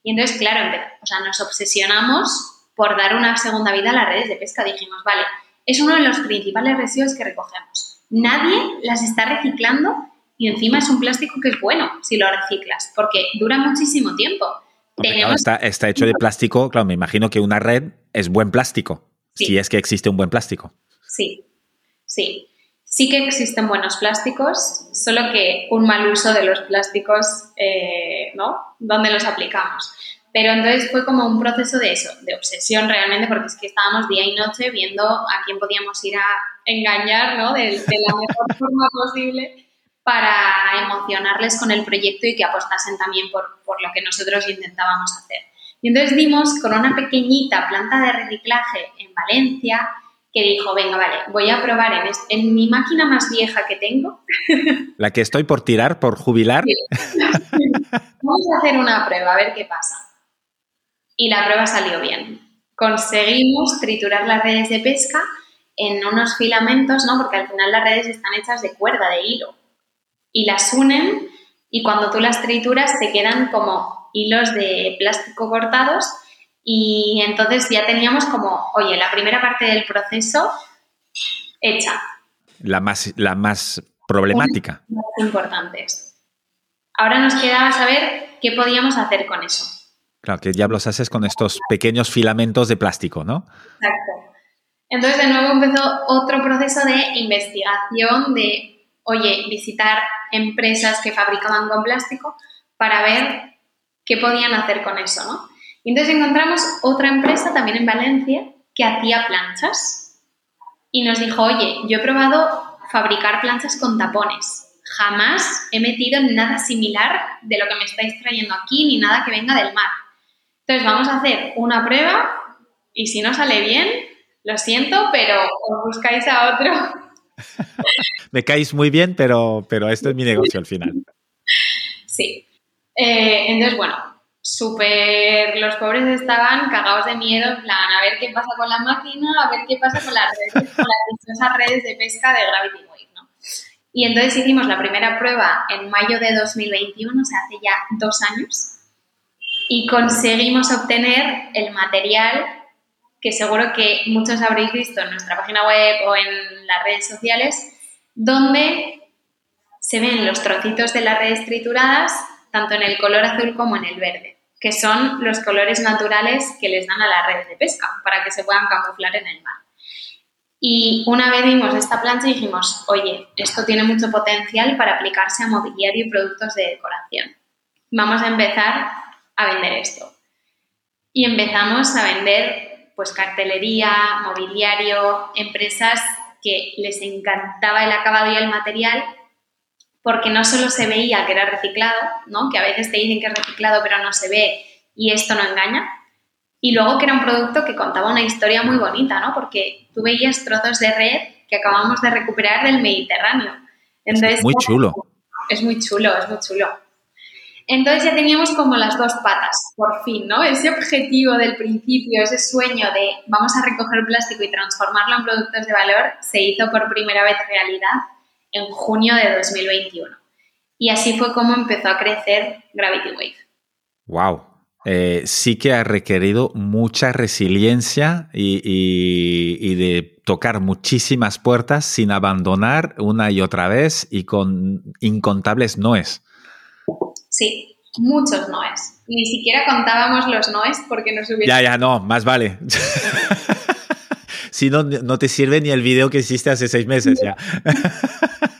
Y entonces, claro, o sea, nos obsesionamos por dar una segunda vida a las redes de pesca. Dijimos, vale, es uno de los principales residuos que recogemos. Nadie las está reciclando y encima es un plástico que es bueno si lo reciclas, porque dura muchísimo tiempo. está, hecho de plástico, claro, me imagino que una red es buen plástico, si es que existe un buen plástico. Sí, sí. Sí que existen buenos plásticos, solo que un mal uso de los plásticos, eh, ¿no? ¿Dónde los aplicamos? Pero entonces fue como un proceso de eso, de obsesión realmente, porque es que estábamos día y noche viendo a quién podíamos ir a engañar, ¿no? De, la mejor forma posible para emocionarles con el proyecto y que apostasen también por, lo que nosotros intentábamos hacer. Y entonces dimos con una pequeñita planta de reciclaje en Valencia que dijo, venga, vale, voy a probar en, en mi máquina más vieja que tengo. La que estoy por tirar, por jubilar. Vamos a hacer una prueba, a ver qué pasa. Y la prueba salió bien. Conseguimos triturar las redes de pesca en unos filamentos, ¿no? Porque al final las redes están hechas de cuerda, de hilo. Y las unen y cuando tú las trituras te quedan como hilos de plástico cortados y entonces ya teníamos como, oye, la primera parte del proceso hecha. La más, la más problemática. Las más importantes. Ahora nos quedaba saber qué podíamos hacer con eso. Claro, ¿qué diablos haces con estos pequeños filamentos de plástico, no? Exacto. Entonces, de nuevo empezó otro proceso de investigación, de, oye, visitar empresas que fabricaban con plástico para ver qué podían hacer con eso, ¿no? Y entonces encontramos otra empresa también en Valencia que hacía planchas y nos dijo, oye, yo he probado fabricar planchas con tapones. Jamás he metido nada similar de lo que me estáis trayendo aquí ni nada que venga del mar. Entonces vamos a hacer una prueba y si no sale bien, lo siento, pero os buscáis a otro. me caéis muy bien, pero, pero esto es mi negocio al final. Sí. Eh, entonces, bueno, súper, los pobres estaban cagados de miedo, en plan, a ver qué pasa con la máquina, a ver qué pasa con las redes, con las redes de pesca de Gravity Wave, ¿no? Y entonces hicimos la primera prueba en mayo de 2021, o sea, hace ya dos años, y conseguimos obtener el material que seguro que muchos habréis visto en nuestra página web o en las redes sociales, donde se ven los trocitos de las redes trituradas tanto en el color azul como en el verde, que son los colores naturales que les dan a las redes de pesca para que se puedan camuflar en el mar. Y una vez vimos esta plancha dijimos, oye, esto tiene mucho potencial para aplicarse a mobiliario y productos de decoración. Vamos a empezar a vender esto. Y empezamos a vender pues cartelería, mobiliario, empresas que les encantaba el acabado y el material porque no solo se veía que era reciclado, ¿no? que a veces te dicen que es reciclado pero no se ve y esto no engaña, y luego que era un producto que contaba una historia muy bonita, ¿no? porque tú veías trozos de red que acabamos de recuperar del Mediterráneo. Entonces, es muy chulo. Es muy chulo, es muy chulo. Entonces ya teníamos como las dos patas, por fin, ¿no? Ese objetivo del principio, ese sueño de vamos a recoger plástico y transformarlo en productos de valor, se hizo por primera vez realidad en junio de 2021. Y así fue como empezó a crecer Gravity Wave. ¡Wow! Eh, sí que ha requerido mucha resiliencia y, de tocar muchísimas puertas sin abandonar una y otra vez y con incontables noes. Sí, muchos noes. Ni siquiera contábamos los noes porque nos hubiera... Ya, ya, no, más vale. si no, no te sirve ni el video que hiciste hace seis meses ya.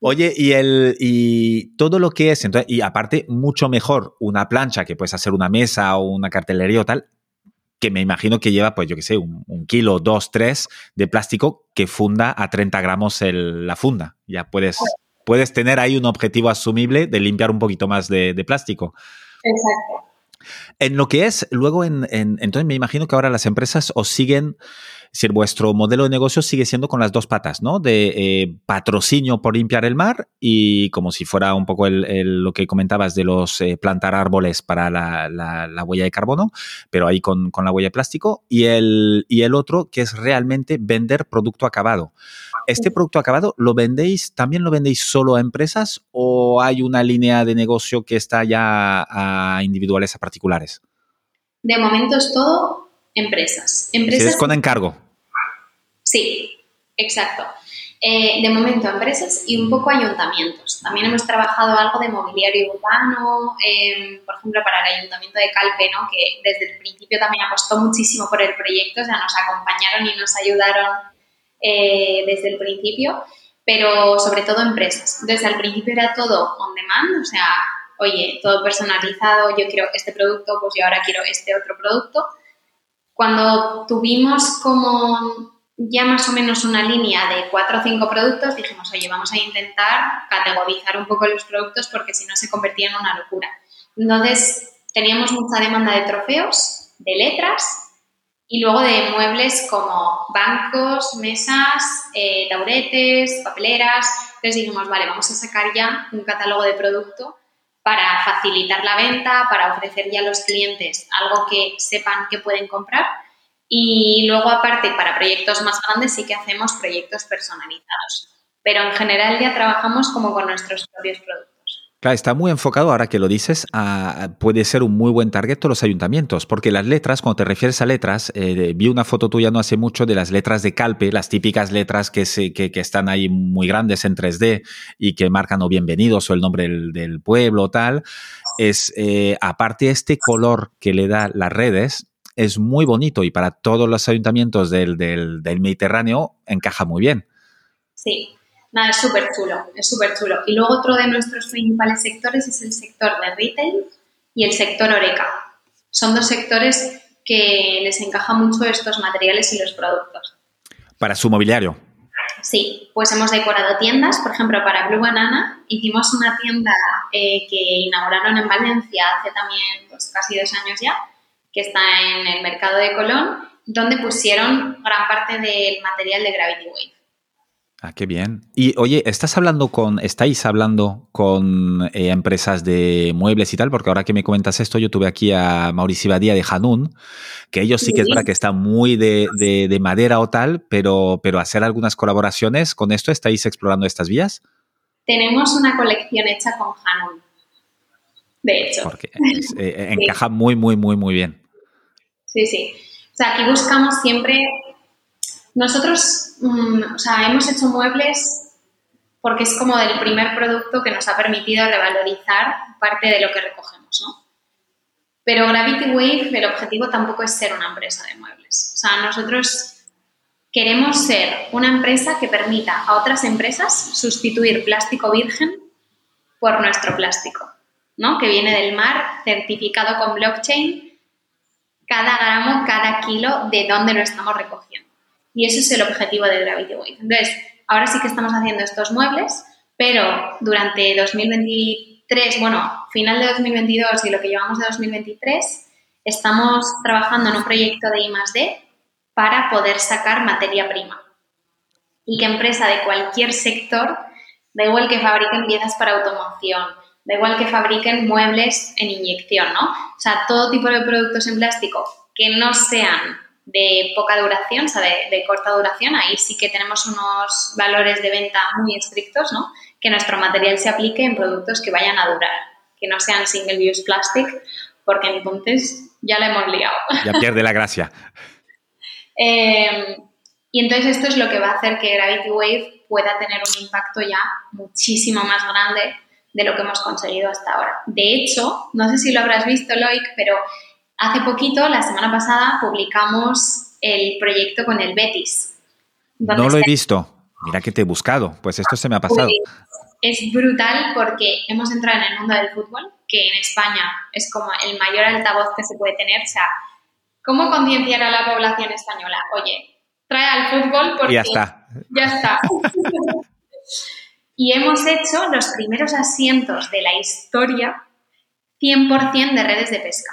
Oye, y, el, y todo lo que es, entonces, y aparte, mucho mejor una plancha que puedes hacer una mesa o una cartelería o tal, que me imagino que lleva, pues yo qué sé, un, kilo, dos, tres de plástico que funda a 30 gramos la funda. Ya puedes, puedes tener ahí un objetivo asumible de limpiar un poquito más de, plástico. Exacto. En lo que es, luego, en, entonces me imagino que ahora las empresas os siguen si vuestro modelo de negocio sigue siendo con las dos patas, ¿no? De eh, patrocinio por limpiar el mar y como si fuera un poco lo que comentabas de los eh, plantar árboles para la, huella de carbono, pero ahí con, la huella de plástico, y el, y el otro que es realmente vender producto acabado. ¿Este producto acabado lo vendéis, también lo vendéis solo a empresas o hay una línea de negocio que está ya a individuales, a particulares? De momento es todo empresas. empresas es con encargo. Sí, exacto. Eh, de momento empresas y un poco ayuntamientos. También hemos trabajado algo de mobiliario urbano, em, por ejemplo, para el ayuntamiento de Calpe, ¿no? que desde el principio también apostó muchísimo por el proyecto, o sea, nos acompañaron y nos ayudaron eh, desde el principio, pero sobre todo empresas. Entonces, al principio era todo on demand, o sea, oye, todo personalizado, yo quiero este producto, pues yo ahora quiero este otro producto. Cuando tuvimos como ya más o menos una línea de cuatro o cinco productos, dijimos, oye, vamos a intentar categorizar un poco los productos porque si no se convertía en una locura. Entonces, teníamos mucha demanda de trofeos, de letras y luego de muebles como bancos, mesas, eh, tauretes, papeleras. Entonces dijimos, vale, vamos a sacar ya un catálogo de producto para facilitar la venta, para ofrecer ya a los clientes algo que sepan que pueden comprar. Y luego, aparte, para proyectos más grandes sí que hacemos proyectos personalizados. Pero en general ya trabajamos como con nuestros propios productos. Claro, está muy enfocado, ahora que lo dices, puede ser un muy buen target los ayuntamientos, porque las letras, cuando te refieres a letras, eh, vi una foto tuya no hace mucho de las letras de Calpe, las típicas letras que, se, que, están ahí muy grandes en 3D y que marcan o bienvenidos o el nombre del, pueblo tal. Es, eh, aparte, este color que le da las redes es muy bonito y para todos los ayuntamientos del, del Mediterráneo encaja muy bien. Sí, Nada, es súper chulo, es súper chulo. Y luego otro de nuestros principales sectores es el sector de retail y el sector Oreca. Son dos sectores que les encaja mucho estos materiales y los productos. Para su mobiliario. Sí, pues hemos decorado tiendas, por ejemplo, para Blue Banana hicimos una tienda eh, que inauguraron en Valencia hace también pues, casi dos años ya, que está en el mercado de Colón, donde pusieron gran parte del material de Gravity Wave. Ah, qué bien. Y oye, ¿estás hablando con, estáis hablando con eh, empresas de muebles y tal? Porque ahora que me comentas esto, yo tuve aquí a Mauricio Badía de Hanun, que ellos sí, que es verdad que están muy de, madera o tal, pero, pero hacer algunas colaboraciones con esto, ¿estáis explorando estas vías? Tenemos una colección hecha con Hanun, de hecho. Porque eh, encaja muy, muy, muy, muy bien. Sí, sí. O sea, aquí buscamos siempre nosotros, mm, o sea, hemos hecho muebles porque es como del primer producto que nos ha permitido revalorizar parte de lo que recogemos, ¿no? Pero Gravity Wave, el objetivo tampoco es ser una empresa de muebles. O sea, nosotros queremos ser una empresa que permita a otras empresas sustituir plástico virgen por nuestro plástico, ¿no? Que viene del mar, certificado con blockchain, cada gramo, cada kilo de dónde lo estamos recogiendo. Y ese es el objetivo de Gravity Wave. Entonces, ahora sí que estamos haciendo estos muebles, pero durante 2023, bueno, final de 2022 y lo que llevamos de 2023, estamos trabajando en un proyecto de I+.D. para poder sacar materia prima. Y que empresa de cualquier sector, da igual que fabriquen piezas para automoción, da igual que fabriquen muebles en inyección, ¿no? O sea, todo tipo de productos en plástico que no sean de poca duración, o sea, de, corta duración, ahí sí que tenemos unos valores de venta muy estrictos, ¿no? Que nuestro material se aplique en productos que vayan a durar, que no sean single use plastic, porque entonces ya la hemos liado. Ya pierde la gracia. Em, y entonces esto es lo que va a hacer que Gravity Wave pueda tener un impacto ya muchísimo más grande de lo que hemos conseguido hasta ahora. De hecho, no sé si lo habrás visto, Loic, pero Hace poquito, la semana pasada, publicamos el proyecto con el Betis. No lo he visto. Mira que te he buscado. Pues esto se me ha pasado. Es brutal porque hemos entrado en el mundo del fútbol, que en España es como el mayor altavoz que se puede tener. O sea, ¿cómo concienciar a la población española? Oye, trae al fútbol porque... Ya está. Ya está. y hemos hecho los primeros asientos de la historia 100% de redes de pesca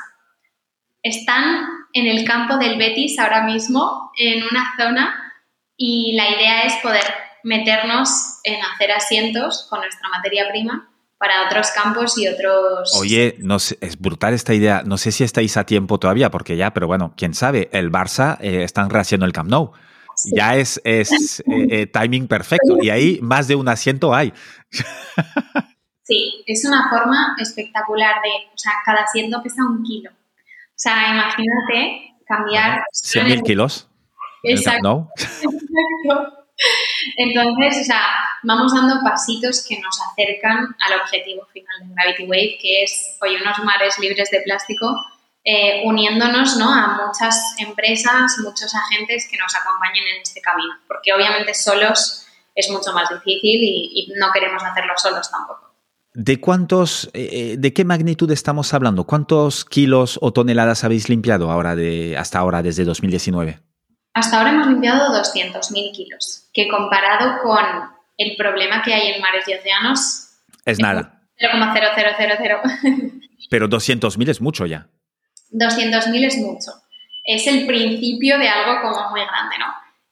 están en el campo del Betis ahora mismo, en una zona, y la idea es poder meternos en hacer asientos con nuestra materia prima para otros campos y otros... Oye, no es brutal esta idea. No sé si estáis a tiempo todavía, porque ya, pero bueno, quién sabe, el Barça eh, están rehaciendo el Camp Nou. Ya es, es eh, eh, timing perfecto y ahí más de un asiento hay. Sí, es una forma espectacular de, o sea, cada asiento pesa un kilo. O sea, imagínate cambiar... 100.000 kilos. Exacto. Entonces, o sea, vamos dando pasitos que nos acercan al objetivo final de Gravity Wave, que es hoy unos mares libres de plástico, eh, uniéndonos ¿no? a muchas empresas, muchos agentes que nos acompañen en este camino, porque obviamente solos es mucho más difícil y no queremos hacerlo solos tampoco. ¿De cuántos, eh, eh, de qué magnitud estamos hablando? ¿Cuántos kilos o toneladas habéis limpiado ahora de, hasta ahora, desde 2019? Hasta ahora hemos limpiado 200.000 kilos, que comparado con el problema que hay en mares y océanos... Es nada. 0,0000. Pero 200.000 es mucho ya. 200.000 es mucho. Es el principio de algo como muy grande, ¿no?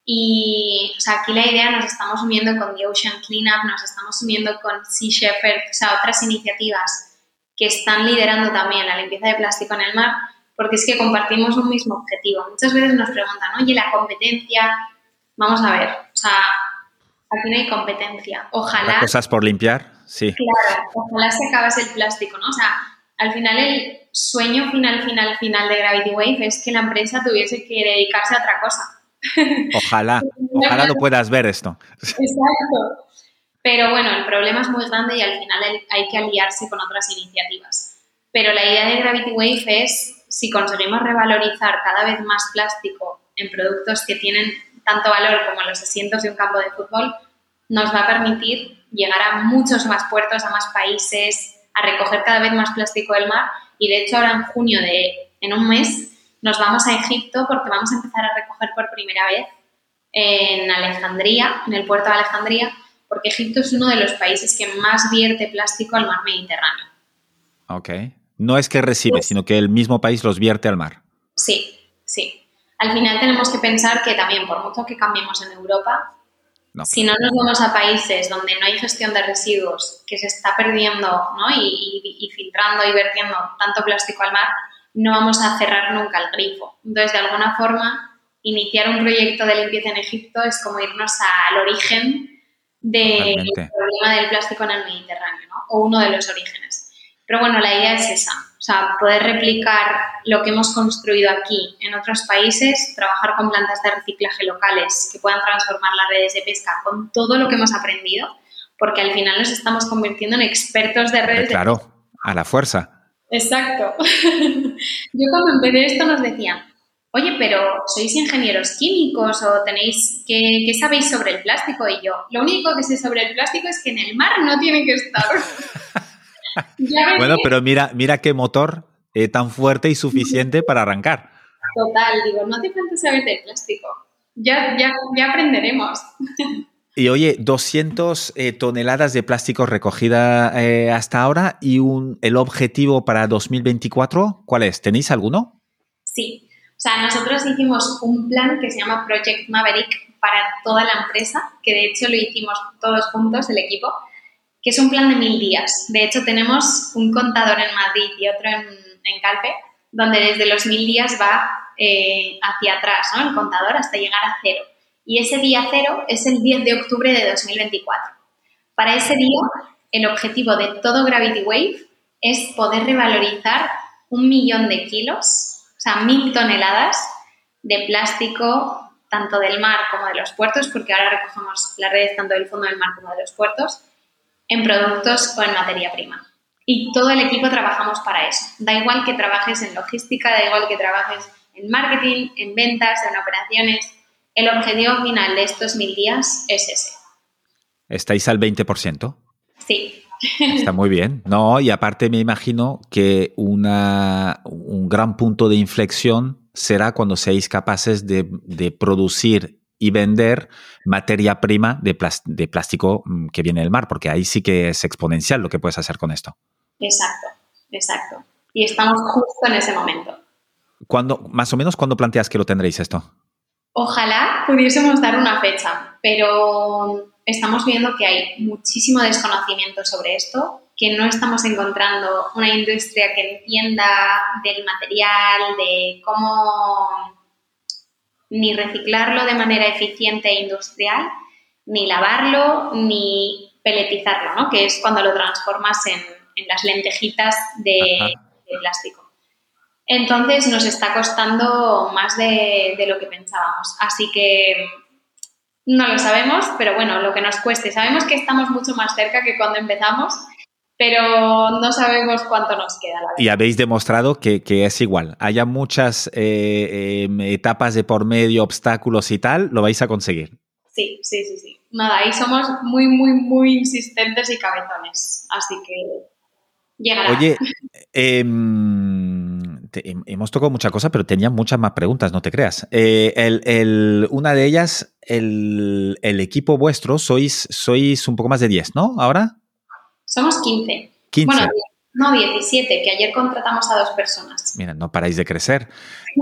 Y o sea, aquí la idea nos estamos uniendo con The Ocean Cleanup, nos estamos uniendo con Sea Shepherd, o sea, otras iniciativas que están liderando también la limpieza de plástico en el mar, porque es que compartimos un mismo objetivo. Muchas veces nos preguntan, oye, la competencia, vamos a ver, o sea, aquí no hay competencia. Ojalá... cosas por limpiar, sí. Claro, ojalá se acabase el plástico, ¿no? O sea, al final el sueño final, final, final de Gravity Wave es que la empresa tuviese que dedicarse a otra cosa. Ojalá, ojalá lo puedas ver esto. Exacto. Pero bueno, el problema es muy grande y al final hay que aliarse con otras iniciativas. Pero la idea de Gravity Wave es, si conseguimos revalorizar cada vez más plástico en productos que tienen tanto valor como los asientos de un campo de fútbol, nos va a permitir llegar a muchos más puertos, a más países, a recoger cada vez más plástico del mar. Y de hecho ahora en junio de, en un mes, nos vamos a Egipto porque vamos a empezar a recoger por primera vez en Alejandría, en el puerto de Alejandría, porque Egipto es uno de los países que más vierte plástico al mar Mediterráneo. Ok. No es que recibe, sino que el mismo país los vierte al mar. Sí, sí. Al final tenemos que pensar que también, por mucho que cambiemos en Europa, si no nos vamos a países donde no hay gestión de residuos, que se está perdiendo ¿no? y, y, filtrando y vertiendo tanto plástico al mar, no vamos a cerrar nunca el grifo. Entonces, de alguna forma, iniciar un proyecto de limpieza en Egipto es como irnos al origen del problema del plástico en el Mediterráneo, ¿no? o uno de los orígenes. Pero bueno, la idea es esa, o sea, poder replicar lo que hemos construido aquí en otros países, trabajar con plantas de reciclaje locales que puedan transformar las redes de pesca con todo lo que hemos aprendido, porque al final nos estamos convirtiendo en expertos de redes. Claro, a la fuerza. Exacto. Yo cuando empecé esto nos decían, oye, pero ¿sois ingenieros químicos o tenéis, ¿qué, ¿qué, sabéis sobre el plástico? Y yo, lo único que sé sobre el plástico es que en el mar no tiene que estar. bueno, pero mira, mira qué motor eh, tan fuerte y suficiente para arrancar. Total, digo, no hace falta saber del plástico. Ya, ya, ya aprenderemos. Y oye, 200 eh, toneladas de plástico recogida eh, hasta ahora y un, el objetivo para 2024, ¿cuál es? ¿Tenéis alguno? Sí, o sea, nosotros hicimos un plan que se llama Project Maverick para toda la empresa, que de hecho lo hicimos todos juntos, el equipo, que es un plan de mil días. De hecho, tenemos un contador en Madrid y otro en, en Calpe, donde desde los mil días va eh, hacia atrás, ¿no? El contador hasta llegar a cero. Y ese día cero es el 10 de octubre de 2024. Para ese día, el objetivo de todo Gravity Wave es poder revalorizar un millón de kilos o sea, mil toneladas de plástico, tanto del mar como de los puertos, porque ahora recogemos las redes tanto del fondo del mar como de los puertos, en productos o en materia prima. Y todo el equipo trabajamos para eso. Da igual que trabajes en logística, da igual que trabajes en marketing, en ventas, en operaciones. El objetivo final de estos mil días es ese. ¿Estáis al 20%? Sí. Está muy bien. No, y aparte me imagino que una, un gran punto de inflexión será cuando seáis capaces de, producir y vender materia prima de, de, plástico mm, que viene del mar, porque ahí sí que es exponencial lo que puedes hacer con esto. Exacto, exacto. Y estamos justo en ese momento. ¿Cuándo, más o menos, ¿cuándo planteas que lo tendréis esto? Ojalá pudiésemos dar una fecha, pero estamos viendo que hay muchísimo desconocimiento sobre esto, que no estamos encontrando una industria que entienda del material, de cómo ni reciclarlo de manera eficiente e industrial, ni lavarlo, ni peletizarlo, ¿no? que es cuando lo transformas en, las lentejitas de, plástico. Entonces nos está costando más de, de lo que pensábamos. Así que no lo sabemos, pero bueno, lo que nos cueste. Sabemos que estamos mucho más cerca que cuando empezamos, pero no sabemos cuánto nos queda. y habéis demostrado que, es igual. Haya muchas eh, em, etapas de por medio, obstáculos y tal, lo vais a conseguir. Sí, sí, sí, sí. Nada, ahí somos muy, muy, muy insistentes y cabezones. Así que llegará. Oye, eh, hemos tocado muchas cosas, pero tenía muchas más preguntas, no te creas. Eh, una de ellas, el, equipo vuestro, sois, sois un poco más de 10, ¿no? ¿Ahora? Somos 15. 15. Bueno, no, 17, que ayer contratamos a dos personas. Mira, no paráis de crecer.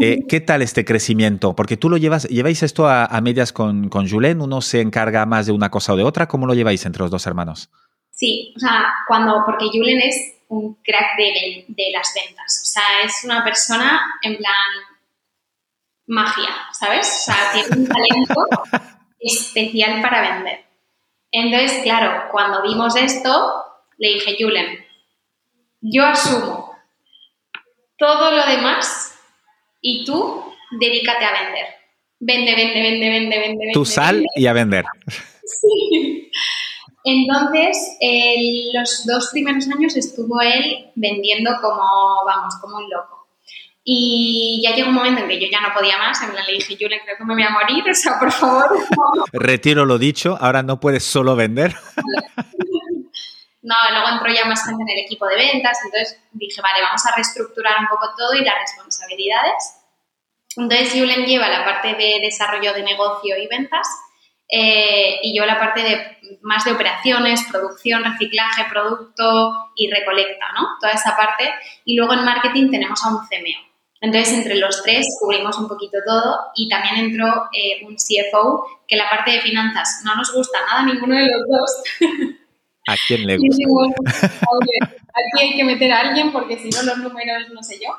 Eh, ¿Qué tal este crecimiento? Porque tú lo llevas, lleváis esto a, medias con, con Julen, uno se encarga más de una cosa o de otra, ¿cómo lo lleváis entre los dos hermanos? Sí, o sea, cuando, porque Julen es un crack de, de las ventas. O sea, es una persona en plan magia, ¿sabes? O sea, tiene un talento especial para vender. Entonces, claro, cuando vimos esto, le dije, Julen, yo asumo todo lo demás y tú dedícate a vender. Vende, vende, vende, vende, vende. Tú sal y a vender. Sí. Entonces, los dos primeros años estuvo él vendiendo como, vamos, como un loco. Y ya llegó un momento en que yo ya no podía más, en plan le dije, le creo que me voy a morir, o sea, por favor. Retiro lo dicho, ahora no puedes solo vender. No, luego entró ya más gente en el equipo de ventas, entonces dije, vale, vamos a reestructurar un poco todo y las responsabilidades. Entonces Julen lleva la parte de desarrollo de negocio y ventas eh, y yo la parte de más de operaciones, producción, reciclaje, producto y recolecta, ¿no? Toda esa parte. Y luego en marketing tenemos a un CMO. Entonces, entre los tres cubrimos un poquito todo y también entró eh, un CFO que la parte de finanzas no nos gusta nada ninguno de los dos. ¿A quién le gusta? aquí hay que meter a alguien porque si no los números no sé yo.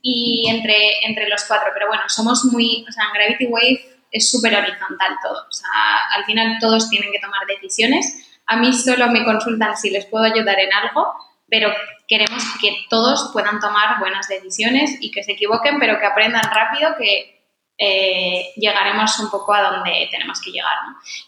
Y entre, entre los cuatro, pero bueno, somos muy, o sea, en Gravity Wave es súper horizontal todo. O sea, al final todos tienen que tomar decisiones. A mí solo me consultan si les puedo ayudar en algo, pero queremos que todos puedan tomar buenas decisiones y que se equivoquen, pero que aprendan rápido que eh, llegaremos un poco a donde tenemos que llegar.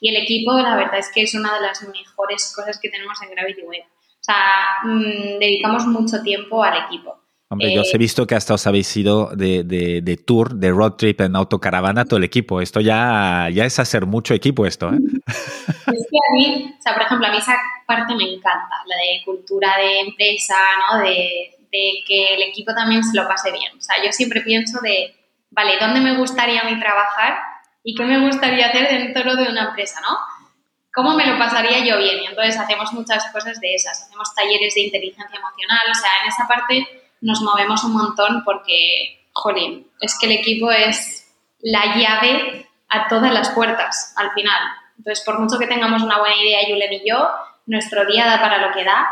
Y el equipo, la verdad es que es una de las mejores cosas que tenemos en Gravity Wave. O sea, mm, dedicamos mucho tiempo al equipo. Hombre, yo os he eh, visto que hasta os habéis ido de, tour, de road trip en autocaravana todo el equipo. Esto ya, ya es hacer mucho equipo esto, ¿eh? Es que a mí, o sea, por ejemplo, a mí esa parte me encanta, la de cultura de empresa, ¿no? De, que el equipo también se lo pase bien. O sea, yo siempre pienso de, vale, ¿dónde me gustaría a mí trabajar y qué me gustaría hacer dentro de una empresa, ¿no? ¿Cómo me lo pasaría yo bien? Y entonces hacemos muchas cosas de esas. Hacemos talleres de inteligencia emocional, o sea, en esa parte nos movemos un montón porque, jolín, es que el equipo es la llave a todas las puertas al final. Entonces, por mucho que tengamos una buena idea, Julen y yo, nuestro día da para lo que da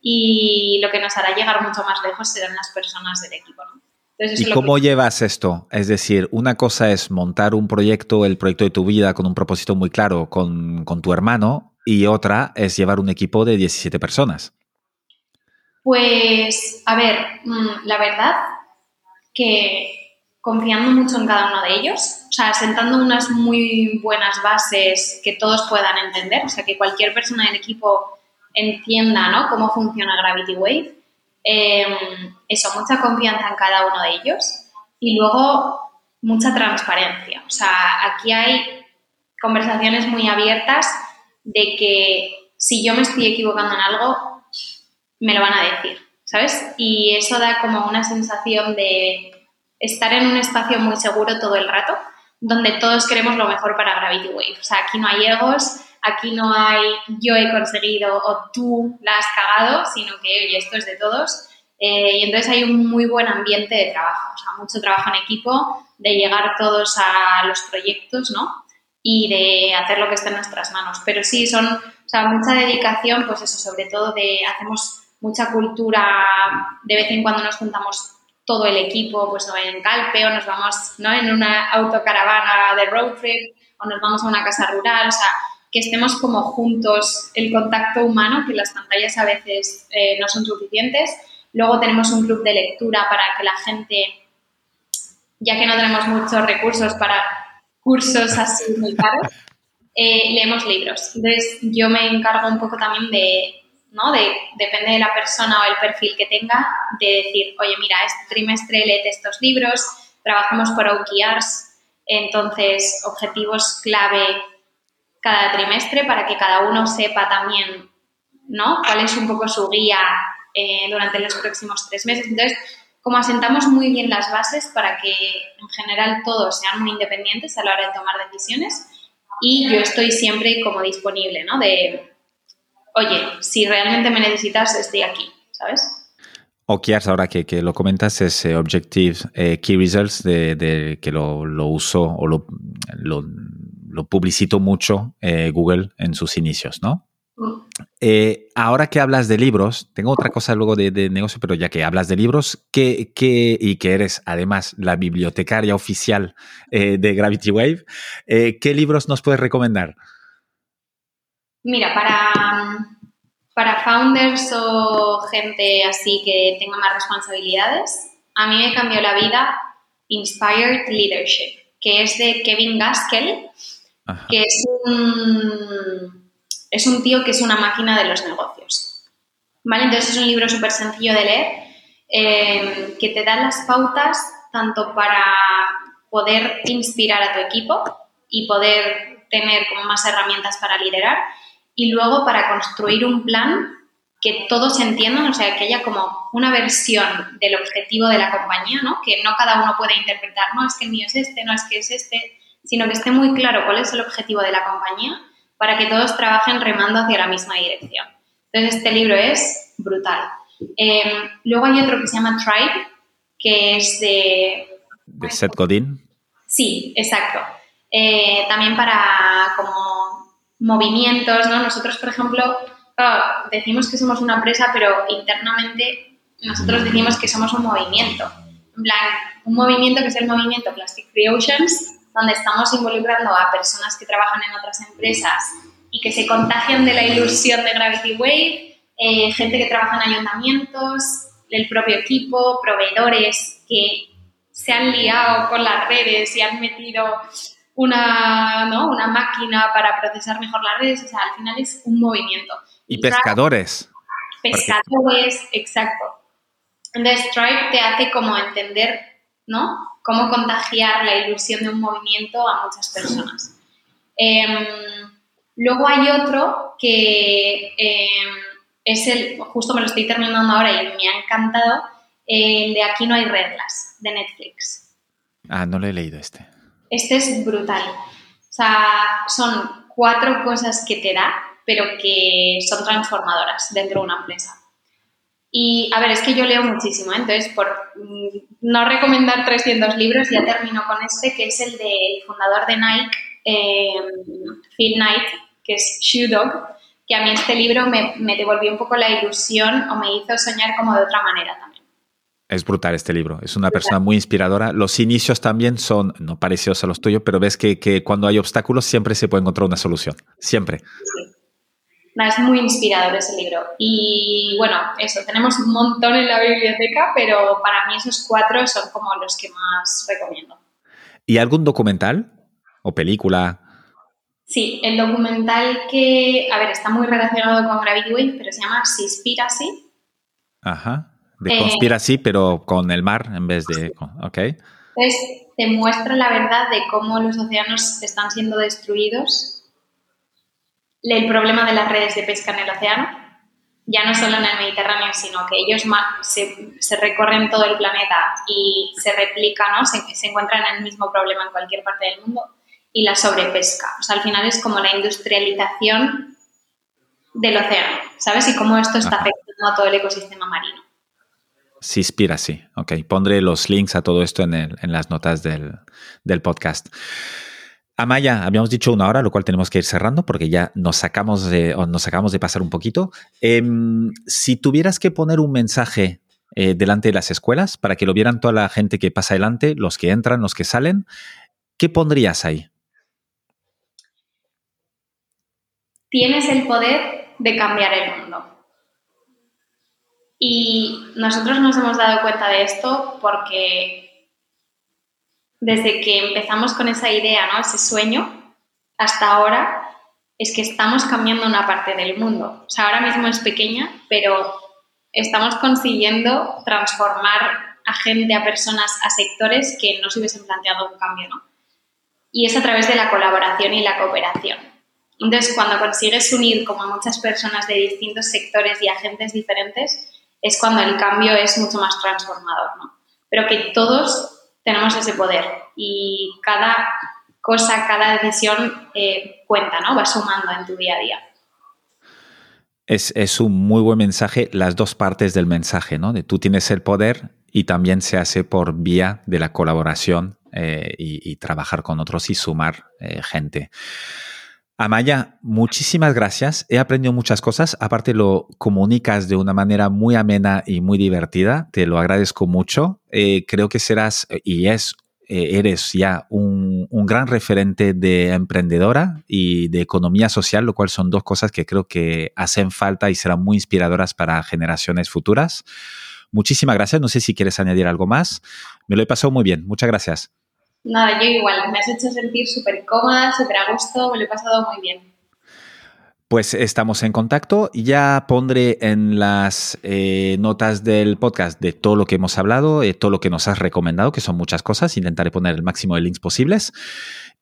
y lo que nos hará llegar mucho más lejos serán las personas del equipo. ¿Y cómo llevas esto? Es decir, una cosa es montar un proyecto, el proyecto de tu vida, con un propósito muy claro con, con tu hermano, y otra es llevar un equipo de 17 personas. Pues, a ver, mm, la verdad que confiando mucho en cada uno de ellos, o sea, sentando unas muy buenas bases que todos puedan entender, o sea, que cualquier persona del equipo entienda ¿no? cómo funciona Gravity Wave. Em, eso, mucha confianza en cada uno de ellos y luego mucha transparencia. O sea, aquí hay conversaciones muy abiertas de que si yo me estoy equivocando en algo, me lo van a decir, ¿sabes? Y eso da como una sensación de estar en un espacio muy seguro todo el rato, donde todos queremos lo mejor para Gravity Wave. O sea, aquí no hay egos, aquí no hay yo he conseguido o tú la has cagado, sino que, oye, esto es de todos. Eh, y entonces hay un muy buen ambiente de trabajo, o sea, mucho trabajo en equipo, de llegar todos a los proyectos, ¿no? Y de hacer lo que esté en nuestras manos. Pero sí, son, o sea, mucha dedicación, pues eso, sobre todo de hacemos mucha cultura, de vez en cuando nos juntamos todo el equipo, pues en Calpe o nos vamos ¿no? en una autocaravana de road trip o nos vamos a una casa rural, o sea, que estemos como juntos, el contacto humano, que las pantallas a veces eh, no son suficientes. Luego tenemos un club de lectura para que la gente, ya que no tenemos muchos recursos para cursos así muy caros, eh, leemos libros. Entonces yo me encargo un poco también de ¿no? De, depende de la persona o el perfil que tenga, de decir, oye, mira, este trimestre léete estos libros, trabajamos por OKRs, entonces objetivos clave cada trimestre para que cada uno sepa también, ¿no? Cuál es un poco su guía eh, durante los próximos tres meses. Entonces, como asentamos muy bien las bases para que en general todos sean muy independientes a la hora de tomar decisiones y yo estoy siempre como disponible, ¿no? De, oye, si realmente me necesitas, estoy aquí, ¿sabes? OKRs, ahora que, que, lo comentas, es eh, Objective eh, Key Results, de, que lo, lo, uso o lo, lo, publicito mucho eh, Google en sus inicios, ¿no? Mm. Eh, ahora que hablas de libros, tengo otra cosa luego de, negocio, pero ya que hablas de libros, que, y que eres además la bibliotecaria oficial eh, de Gravity Wave, eh, ¿qué libros nos puedes recomendar? Mira, para, para founders o gente así que tenga más responsabilidades, a mí me cambió la vida Inspired Leadership, que es de Kevin Gaskell, que es un, es un tío que es una máquina de los negocios. ¿Vale? Entonces es un libro súper sencillo de leer eh, que te da las pautas tanto para poder inspirar a tu equipo y poder tener como más herramientas para liderar y luego para construir un plan que todos entiendan, o sea, que haya como una versión del objetivo de la compañía, ¿no? Que no cada uno pueda interpretar, no, es que el mío es este, no es que es este, sino que esté muy claro cuál es el objetivo de la compañía para que todos trabajen remando hacia la misma dirección. Entonces, este libro es brutal. Em, luego hay otro que se llama Tribe, que es de... ¿De Seth Godin? Sí, exacto. Eh, también para como movimientos, ¿no? Nosotros, por ejemplo, decimos que somos una empresa, pero internamente nosotros decimos que somos un movimiento. En plan, un movimiento que es el movimiento Plastic Free Oceans, donde estamos involucrando a personas que trabajan en otras empresas y que se contagian de la ilusión de Gravity Wave, eh, gente que trabaja en ayuntamientos, el propio equipo, proveedores que se han liado con las redes y han metido una, ¿no? una máquina para procesar mejor las redes. O sea, al final es un movimiento. Y pescadores. Pescadores, exacto. Entonces, Stripe te hace como entender, ¿no? Cómo contagiar la ilusión de un movimiento a muchas personas. Em, luego hay otro que em, es el, justo me lo estoy terminando ahora y me ha encantado, el de Aquí no hay reglas, de Netflix. Ah, no lo he leído este. Este es brutal. O sea, son cuatro cosas que te da pero que son transformadoras dentro de una empresa. Y a ver, es que yo leo muchísimo, ¿eh? entonces por mm, no recomendar 300 libros, ya termino con este, que es el del fundador de Nike, eh, Phil Knight, que es Shoe Dog, que a mí este libro me, me devolvió un poco la ilusión o me hizo soñar como de otra manera también. Es brutal este libro, es una persona muy inspiradora. Los inicios también son no parecidos a los tuyos, pero ves que, que cuando hay obstáculos siempre se puede encontrar una solución, siempre. Sí es muy inspirador ese libro. Y bueno, eso, tenemos un montón en la biblioteca, pero para mí esos cuatro son como los que más recomiendo. ¿Y algún documental o película? Sí, el documental que, a ver, está muy relacionado con Gravity Wave, pero se llama Seaspiracy. Ajá, de eh, Conspiracy, pero con el mar en vez de... Ok. Entonces, te muestra la verdad de cómo los océanos están siendo destruidos el problema de las redes de pesca en el océano, ya no solo en el Mediterráneo, sino que ellos se, recorren todo el planeta y se replican, ¿no? se, se, encuentran en el mismo problema en cualquier parte del mundo, y la sobrepesca. O sea, al final es como la industrialización del océano, ¿sabes? Y cómo esto está afectando a todo el ecosistema marino. Sí, inspira, sí. Ok, pondré los links a todo esto en, en las notas del, del podcast. Amaya, habíamos dicho una hora, lo cual tenemos que ir cerrando porque ya nos sacamos de, nos sacamos de pasar un poquito. Em, si tuvieras que poner un mensaje eh, delante de las escuelas para que lo vieran toda la gente que pasa adelante, los que entran, los que salen, ¿qué pondrías ahí? Tienes el poder de cambiar el mundo. Y nosotros nos hemos dado cuenta de esto porque desde que empezamos con esa idea, ¿no? ese sueño, hasta ahora, es que estamos cambiando una parte del mundo. O sea, ahora mismo es pequeña, pero estamos consiguiendo transformar a gente, a personas, a sectores que no se hubiesen planteado un cambio, ¿no? Y es a través de la colaboración y la cooperación. Entonces, cuando consigues unir como a muchas personas de distintos sectores y agentes diferentes, es cuando el cambio es mucho más transformador, ¿no? Pero que todos tenemos ese poder y cada cosa, cada decisión eh, cuenta, ¿no? Va sumando en tu día a día. Es, un muy buen mensaje, las dos partes del mensaje, ¿no? De tú tienes el poder y también se hace por vía de la colaboración eh, y, trabajar con otros y sumar eh, gente. Amaya, muchísimas gracias. He aprendido muchas cosas. Aparte lo comunicas de una manera muy amena y muy divertida. Te lo agradezco mucho. Eh, creo que serás y es, eh, eres ya un, un, gran referente de emprendedora y de economía social, lo cual son dos cosas que creo que hacen falta y serán muy inspiradoras para generaciones futuras. Muchísimas gracias. No sé si quieres añadir algo más. Me lo he pasado muy bien. Muchas gracias. Nada, yo igual, me has hecho sentir súper cómoda, súper a gusto, me lo he pasado muy bien. Pues estamos en contacto. Ya pondré en las eh, notas del podcast de todo lo que hemos hablado, de todo lo que nos has recomendado, que son muchas cosas. Intentaré poner el máximo de links posibles.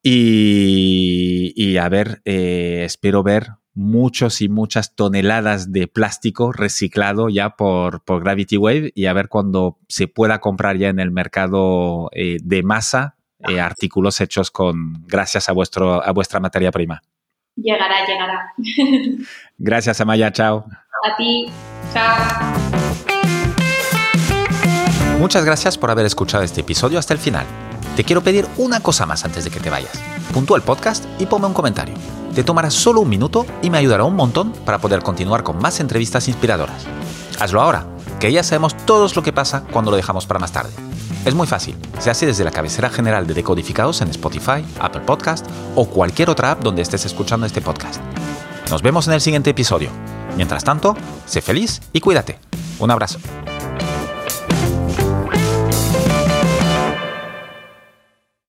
Y, a ver, eh, espero ver muchos y muchas toneladas de plástico reciclado ya por, por, Gravity Wave y a ver cuando se pueda comprar ya en el mercado eh, de masa eh, artículos hechos con gracias a, vuestro, a vuestra materia prima. Llegará, llegará. Gracias, Amaya. Chao. A ti. Chao. Muchas gracias por haber escuchado este episodio hasta el final. Te quiero pedir una cosa más antes de que te vayas. Puntúa el podcast y ponme un comentario. Te tomará solo un minuto y me ayudará un montón para poder continuar con más entrevistas inspiradoras. Hazlo ahora, que ya sabemos todos lo que pasa cuando lo dejamos para más tarde. Es muy fácil, se hace desde la cabecera general de Decodificados en Spotify, Apple Podcast o cualquier otra app donde estés escuchando este podcast. Nos vemos en el siguiente episodio. Mientras tanto, sé feliz y cuídate. Un abrazo.